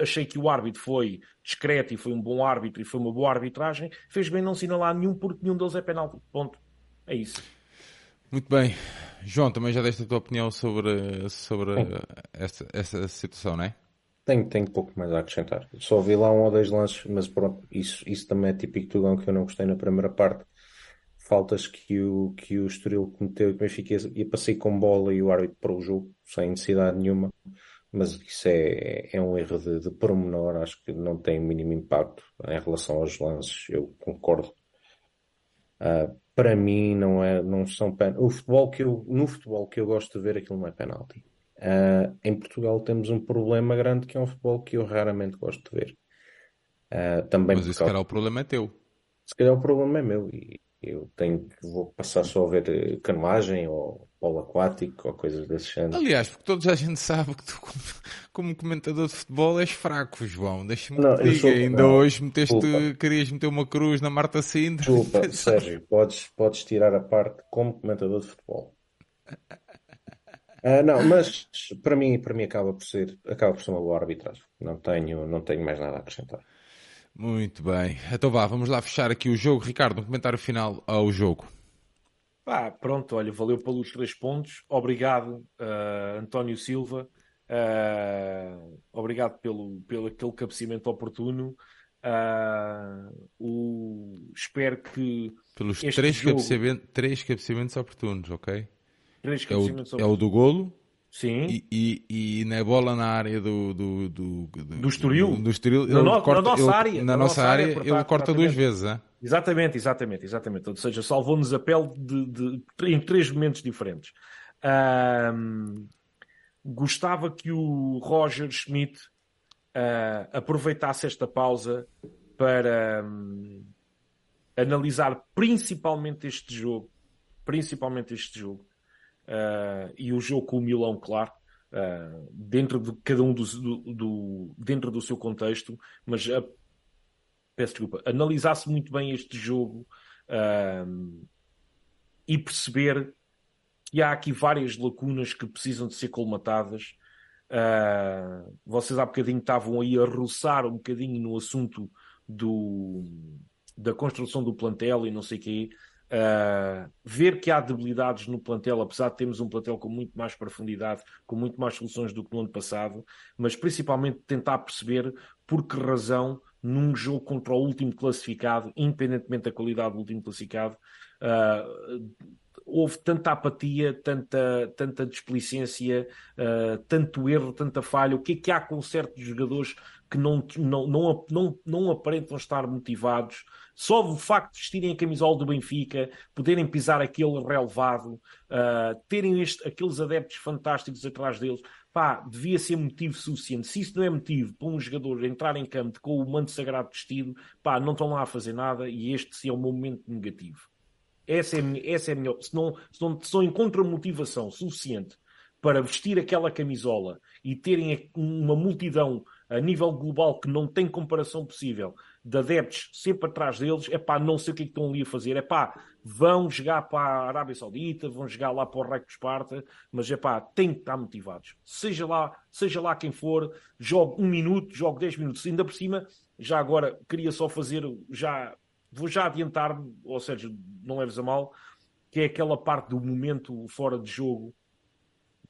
achei que o árbitro foi discreto e foi um bom árbitro e foi uma boa arbitragem, fez bem não assinalar nenhum porque nenhum deles é penalti. Ponto. É isso. Muito bem. João, também já deste a tua opinião sobre, sobre essa, essa situação, não é? Tenho, tenho pouco mais a acrescentar. Só vi lá um ou dois lances, mas pronto, isso, isso também é típico do Tugão que eu não gostei na primeira parte. Faltas que o, que o Estoril cometeu e o Benfica ia para sair com bola e o árbitro para o jogo, sem necessidade nenhuma. Mas isso é, é um erro de, de pormenor, acho que não tem o mínimo impacto em relação aos lances, eu concordo. Uh, para mim não é, não são pen... o futebol que eu, no futebol que eu gosto de ver aquilo não é penalti. Uh, em Portugal temos um problema grande que é um futebol que eu raramente gosto de ver. Uh, também Mas se calhar o problema é teu. Se calhar o problema é meu e eu tenho que vou passar só a ver eh, canoagem ou polo aquático ou coisas desse género. Aliás, porque toda a gente sabe que tu, como, comentador de futebol, és fraco, João. Deixa-me te diga. Ainda não, hoje meteste, desculpa. querias meter uma cruz na Marta Sintra. Desculpa, Sérgio, podes, podes tirar a parte como comentador de futebol. Uh, não, mas para mim, para mim acaba por ser, acaba por ser uma boa arbitragem. Não tenho, não tenho mais nada a acrescentar. Muito bem. Então vá, vamos lá fechar aqui o jogo. Ricardo, um comentário final ao jogo. Ah, pronto, olha, valeu pelos três pontos. Obrigado, uh, António Silva. Uh, obrigado pelo, pelo aquele cabeceamento oportuno. Uh, o, espero que. Pelos três, jogo... cabeceamentos, três cabeceamentos oportunos, ok? Três cabeceamentos é o, oportunos. É o do golo, Sim. E, e, e, na bola na área do. Do, do, do, do Estoril? Do, do Estoril na, no, corta, na nossa ele, área. Na, nossa, área, área ele corta duas vezes, é? Exatamente, exatamente, exatamente. Ou seja, salvou-nos a pele de, de, em três momentos diferentes. Um, gostava que o Roger Schmidt uh, aproveitasse esta pausa para um, analisar principalmente este jogo. Principalmente este jogo uh, e o jogo com o Milão, claro, uh, dentro de cada um do, do, do, dentro do seu contexto, mas uh, peço desculpa, analisasse muito bem este jogo e perceber que há aqui várias lacunas que precisam de ser colmatadas. Uh, vocês há bocadinho estavam aí a roçar um bocadinho no assunto do, da construção do plantel e não sei o quê. Uh, ver que há debilidades no plantel, apesar de termos um plantel com muito mais profundidade, com muito mais soluções do que no ano passado, mas principalmente tentar perceber por que razão, num jogo contra o último classificado, independentemente da qualidade do último classificado, uh, houve tanta apatia, tanta, tanta displicência, uh, tanto erro, tanta falha. O que é que há com certos jogadores que não, não, não, não, não aparentam estar motivados? Só o facto de vestirem a camisola do Benfica, poderem pisar aquele relevado, uh, terem este, aqueles adeptos fantásticos atrás deles, pá, devia ser motivo suficiente. Se isso não é motivo para um jogador entrar em campo com o manto sagrado vestido, pá, não estão lá a fazer nada e este sim é um momento negativo. Essa é, essa é a minha. Se não, se não, se não motivação suficiente para vestir aquela camisola e terem uma multidão a nível global que não tem comparação possível de adeptos sempre atrás deles, é pá, não sei o que é que estão ali a fazer, é pá, vão jogar para a Arábia Saudita, vão jogar lá para o Reino Esparta, mas é pá, têm que estar motivados. Seja lá, seja lá quem for, jogue um minuto, jogue dez minutos, ainda por cima, já agora queria só fazer, já vou já adiantar-me, ou seja, não leves a mal, que é aquela parte do momento fora de jogo,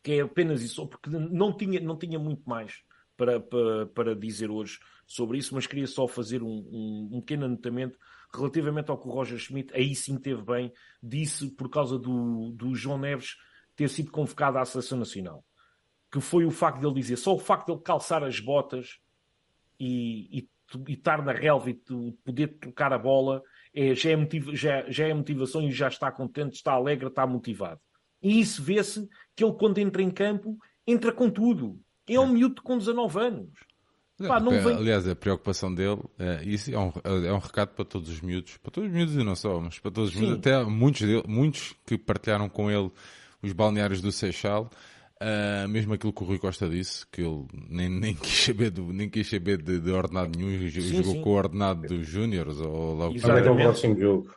que é apenas isso, porque não tinha, não tinha muito mais para, para, para dizer hoje sobre isso, mas queria só fazer um, um, um, pequeno anotamento relativamente ao que o Roger Schmidt aí sim teve bem, disse por causa do, do João Neves ter sido convocado à Seleção Nacional. Que foi o facto dele dizer, só o facto de ele calçar as botas e, e e estar na relva e poder tocar a bola é, já, é já, já é motivação e já está contente, está alegre, está motivado. E isso vê-se que ele, quando entra em campo, entra com tudo. É um miúdo com 19 anos. Pá, vem... Aliás, a preocupação dele, é, isso é um, é um recado para todos os miúdos, para todos os miúdos e não só, mas para todos os miúdos, até muitos, dele, muitos que partilharam com ele os balneários do Seixal, Uh, mesmo aquilo que o Rui Costa disse, que ele nem, nem quis saber, do, nem quis saber de, de ordenado nenhum, sim, jogou sim. com o ordenado dos Júniores ou lá Quando é que é o próximo jogo?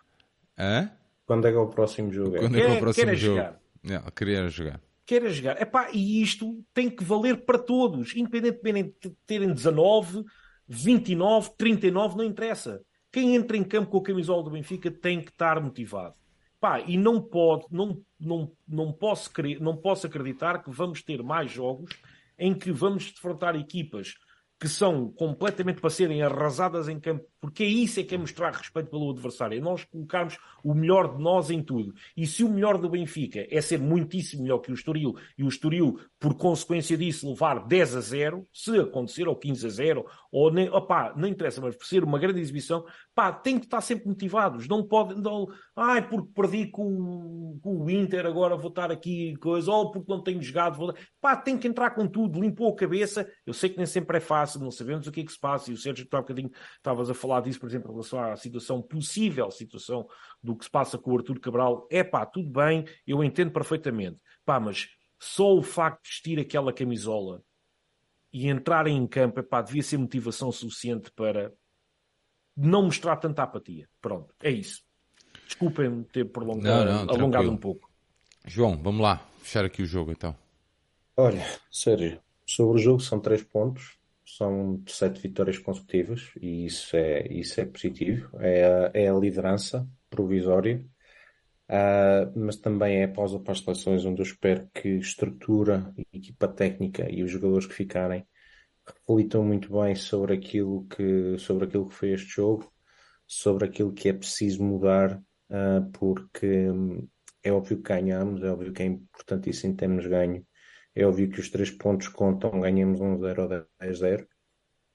Hã? Quando é que é o próximo jogo? Quando é que é o próximo jogo? Jogar. Yeah, queria jogar. Queira jogar. Epá, e isto tem que valer para todos, independentemente de terem 19, 29, 39, não interessa. Quem entra em campo com a camisola do Benfica tem que estar motivado. Pá, e não pode, não, não, não, posso crer, não posso acreditar que vamos ter mais jogos em que vamos defrontar equipas que são completamente para serem arrasadas em campo, porque é isso é que é mostrar respeito pelo adversário, é nós colocarmos o melhor de nós em tudo. E se o melhor do Benfica é ser muitíssimo melhor que o Estoril, e o Estoril, por consequência disso, levar 10 a 0, se acontecer, ou 15 a 0, ou nem, opá, não interessa, mas por ser uma grande exibição, pá, tem que estar sempre motivados, não pode, não, ai, porque perdi com, com o Inter, agora vou estar aqui, coisa, ou porque não tenho jogado, vou... pá, tem que entrar com tudo, limpou a cabeça, eu sei que nem sempre é fácil, não sabemos o que é que se passa. E o Sérgio, tu há bocadinho estavas a falar disso, por exemplo, em relação à situação, possível situação do que se passa com o Arthur Cabral. É pá, tudo bem, eu entendo perfeitamente. Pá, mas só o facto de vestir aquela camisola e entrar em campo, é pá, devia ser motivação suficiente para não mostrar tanta apatia. Pronto, é isso. Desculpem-me ter prolongado, não, não, alongado um pouco. João, vamos lá, fechar aqui o jogo então. Olha, Sérgio, sobre o jogo são três pontos são sete vitórias consecutivas e isso é, isso é positivo. É a, é a liderança provisória, uh, mas também é a pausa para as seleções, onde eu espero que estrutura, equipa técnica e os jogadores que ficarem reflitam muito bem sobre aquilo que, sobre aquilo que foi este jogo, sobre aquilo que é preciso mudar, uh, porque hum, é óbvio que ganhamos, é óbvio que é importantíssimo termos ganho é óbvio que os três pontos contam, ganhamos um 0 ou 10-0, uh,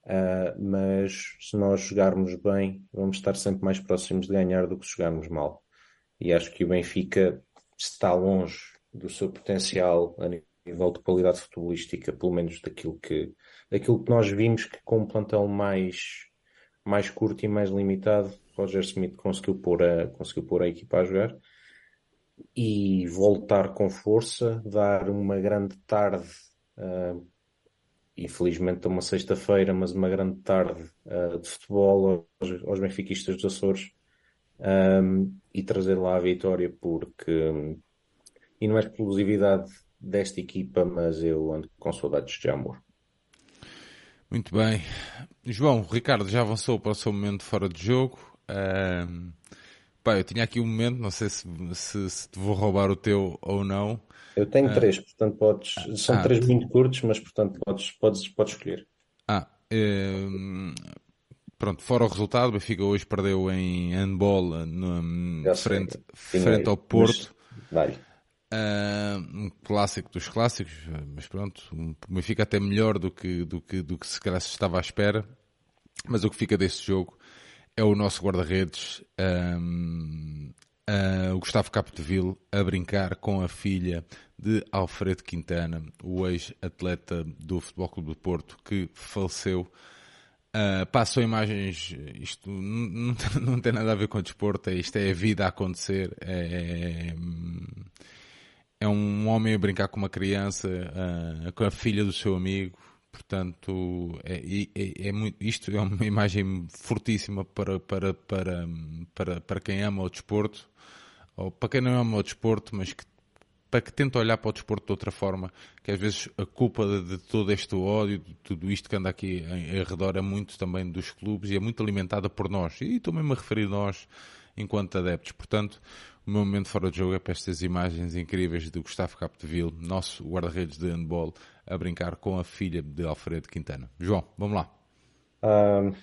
ah, mas se nós jogarmos bem, vamos estar sempre mais próximos de ganhar do que se jogarmos mal. E acho que o Benfica está longe do seu potencial a nível de qualidade futebolística, pelo menos daquilo que, daquilo que nós vimos que com um plantel mais, mais curto e mais limitado, Roger Smith conseguiu pôr a, conseguiu pôr a equipa a jogar e voltar com força, dar uma grande tarde, uh, infelizmente uma sexta-feira, mas uma grande tarde uh, de futebol aos, aos benfiquistas dos Açores um, e trazer lá a vitória, porque e não é exclusividade desta equipa, mas eu ando com saudades de amor. Muito bem. João, Ricardo já avançou para o seu momento fora de jogo. Um Pá, eu tinha aqui um momento, não sei se, se, se te vou roubar o teu ou não. Eu tenho ah. três, portanto podes. São ah, três muito curtos, mas portanto podes, podes, podes escolher. Ah, é, pronto, fora o resultado, o Benfica hoje perdeu em handball no, frente, frente ao Porto. Mas, Uh, um clássico dos clássicos, mas pronto, o Benfica até melhor do que, do que, do que se calhar se estava à espera. Mas o que fica deste jogo é o nosso guarda-redes, um, uh, o Gustavo Capdeville, a brincar com a filha de Alfredo Quintana, o ex-atleta do Futebol Clube do Porto, que faleceu. Uh, passam imagens, isto não, não, tem nada a ver com o desporto, é, isto é a vida a acontecer. É, é, é um homem a brincar com uma criança, uh, com a filha do seu amigo, Portanto, é, é, é muito, isto é uma imagem fortíssima para, para, para, para, para quem ama o desporto, ou para quem não ama o desporto, mas que, para que tenta olhar para o desporto de outra forma, que às vezes a culpa de, de todo este ódio, de tudo isto que anda aqui em, em redor é muito também dos clubes e é muito alimentada por nós. E estou mesmo a referir nós enquanto adeptos. Portanto, o meu momento fora de jogo é para estas imagens incríveis de Gustavo Capdeville, nosso guarda-redes de handball, a brincar com a filha de Alfredo Quintana. João, vamos lá. Um,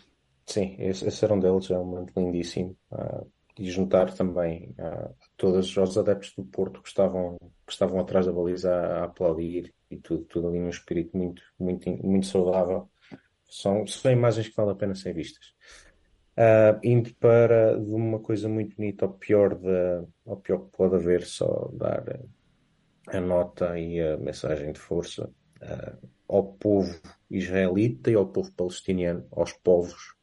sim, esse, esse, era um deles, é um momento lindíssimo. Uh, e juntar também uh, todos os adeptos do Porto que estavam, que estavam atrás da baliza a, a aplaudir e tudo, tudo ali num espírito muito, muito, muito saudável. São, são imagens que vale a pena ser vistas. Uh, indo para de uma coisa muito bonita ao pior, de, ao pior que pode haver, só dar a nota e a mensagem de força uh, ao povo israelita e ao povo palestiniano, aos povos,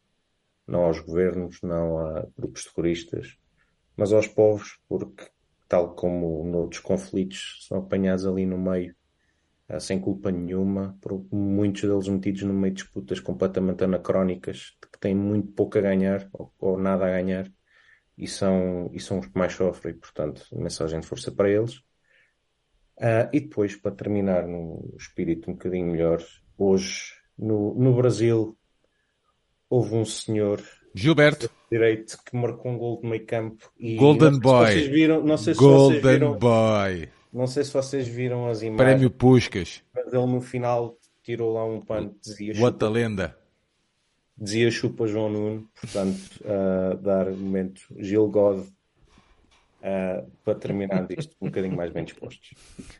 não aos governos, não a grupos terroristas, mas aos povos, porque, tal como noutros conflitos, são apanhados ali no meio sem culpa nenhuma, por muitos deles metidos no meio de disputas completamente anacrónicas, que têm muito pouco a ganhar ou, ou nada a ganhar, e são, e são os que mais sofrem, portanto, mensagem de força para eles. Uh, e depois, para terminar num espírito um bocadinho melhor, hoje no, no Brasil houve um senhor Gilberto direito que marcou um gol de meio campo e Golden não Boy. Se viram, não sei se Golden Boy não sei se vocês viram as imagens. Prémio Puscas Mas ele no final tirou lá um pano que dizia What chupa, a lenda dizia chupa João Nuno, portanto, uh, dar o momento Gil God uh, para terminar isto um bocadinho mais bem dispostos.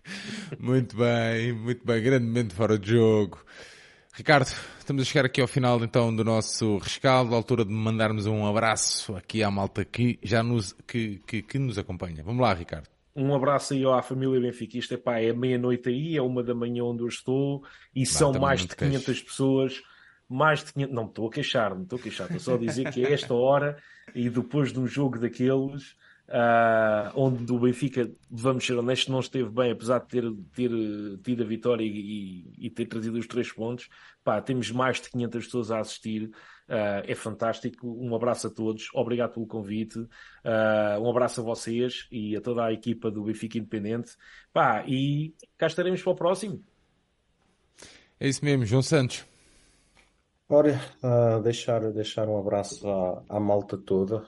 Muito bem, muito bem, grande momento fora de jogo. Ricardo, estamos a chegar aqui ao final então do nosso rescaldo, à altura de mandarmos um abraço aqui à malta que já nos, que, que, que nos acompanha. Vamos lá, Ricardo. Um abraço aí à família benfiquista. Epá, é meia-noite aí, é uma da manhã onde eu estou e são mais de te queixes. 500 pessoas. Mais de 500... Não estou a queixar, não estou a queixar. Estou só a dizer que é esta hora e depois de um jogo daqueles ah, onde o Benfica, vamos ser honestos, não esteve bem, apesar de ter, ter tido a vitória e, e- e ter trazido os três pontos. Pá, temos mais de 500 pessoas a assistir. Ah, é fantástico. Um abraço a todos. Obrigado pelo convite. Ah, um abraço a vocês e a toda a equipa do Benfica Independente. Pá, e cá estaremos para o próximo. É isso mesmo, João Santos. Ora, ah, deixar, deixar um abraço à, à malta toda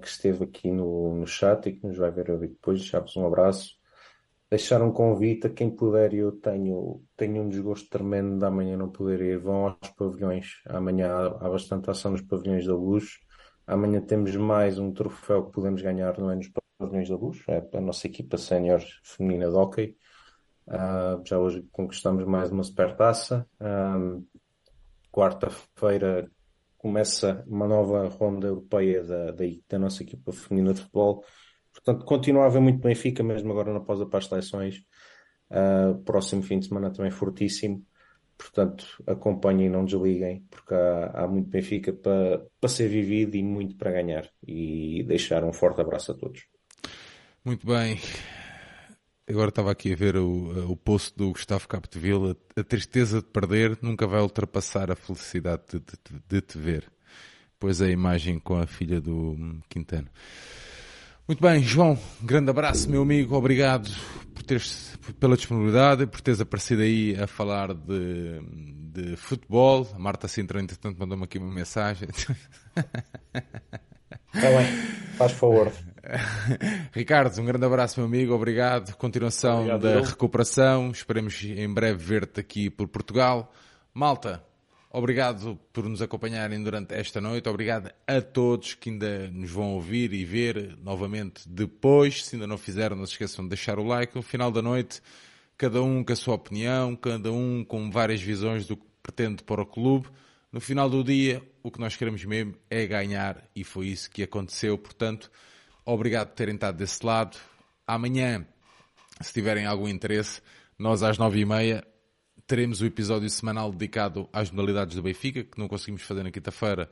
que esteve aqui no, no chat e que nos vai ver depois. Deixar-vos um abraço. Deixar um convite a quem puder. Eu tenho, tenho um desgosto tremendo de amanhã não poder ir. Vão aos pavilhões. Amanhã há, há bastante ação nos pavilhões da luz. Amanhã temos mais um troféu que podemos ganhar, não é nos pavilhões da luz. É a nossa equipa sénior feminina de hóquei. Ah, já hoje conquistamos mais uma supertaça. Ah, quarta-feira começa uma nova ronda europeia da, da, da nossa equipa feminina de futebol. Portanto, continua a haver muito Benfica, mesmo agora na pausa para as seleções. Uh, próximo fim de semana também fortíssimo. Portanto, acompanhem e não desliguem, porque há, há muito Benfica para, para ser vivido e muito para ganhar. E deixar um forte abraço a todos. Muito bem. Agora estava aqui a ver o, o post do Gustavo Capdeville. A, tristeza de perder nunca vai ultrapassar a felicidade de, de- de te ver. Pois a imagem com a filha do hum, Quintano. Muito bem, João, um grande abraço, meu amigo. Obrigado por teres, pela disponibilidade, por teres aparecido aí a falar de, de futebol. A Marta Sintra, entretanto, mandou-me aqui uma mensagem. Está bem, faz favor. Ricardo, um grande abraço, meu amigo. Obrigado. Continuação Obrigado, da eu. recuperação. Esperemos em breve ver-te aqui por Portugal. Malta, obrigado por nos acompanharem durante esta noite. Obrigado a todos que ainda nos vão ouvir e ver novamente depois. Se ainda não fizeram, não se esqueçam de deixar o like. No final da noite, cada um com a sua opinião, cada um com várias visões do que pretende para o clube. No final do dia, o que nós queremos mesmo é ganhar e foi isso que aconteceu. Portanto, obrigado por terem estado desse lado. Amanhã, se tiverem algum interesse, nós às nove e meia teremos o episódio semanal dedicado às modalidades do Benfica, que não conseguimos fazer na quinta-feira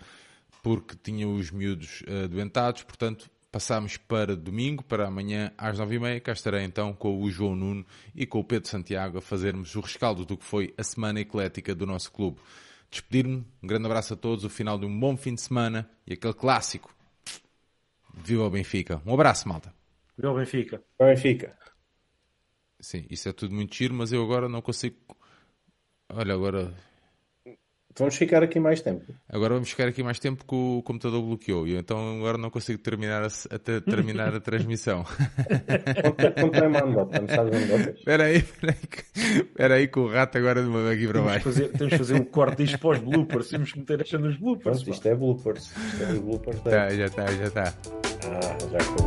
porque tinham os miúdos uh, doentados. Portanto, passámos para domingo, para amanhã às nove e meia. Cá estarei então com o João Nuno e com o Pedro Santiago a fazermos o rescaldo do que foi a semana eclética do nosso clube. Despedir-me, um grande abraço a todos, o final de um bom fim de semana e aquele clássico. Viva o Benfica. Um abraço, malta. Viu o Benfica? Benfica. Sim, isso é tudo muito giro, mas eu agora não consigo. Olha, agora. Vamos ficar aqui mais tempo. Agora vamos ficar aqui mais tempo que o computador bloqueou. E então agora não consigo terminar a, até terminar a transmissão. Contra a anedota, não sabes anedotas? Espera aí, espera aí, que- espera aí que o rato agora me mandou aqui para baixo. fazer, temos que fazer o corte disto para os bloopers. Temos que meter esta nos bloopers. Pronto, isto é bloopers. Isto é os bloopers. Tá, já está, já está. Ah, já foi.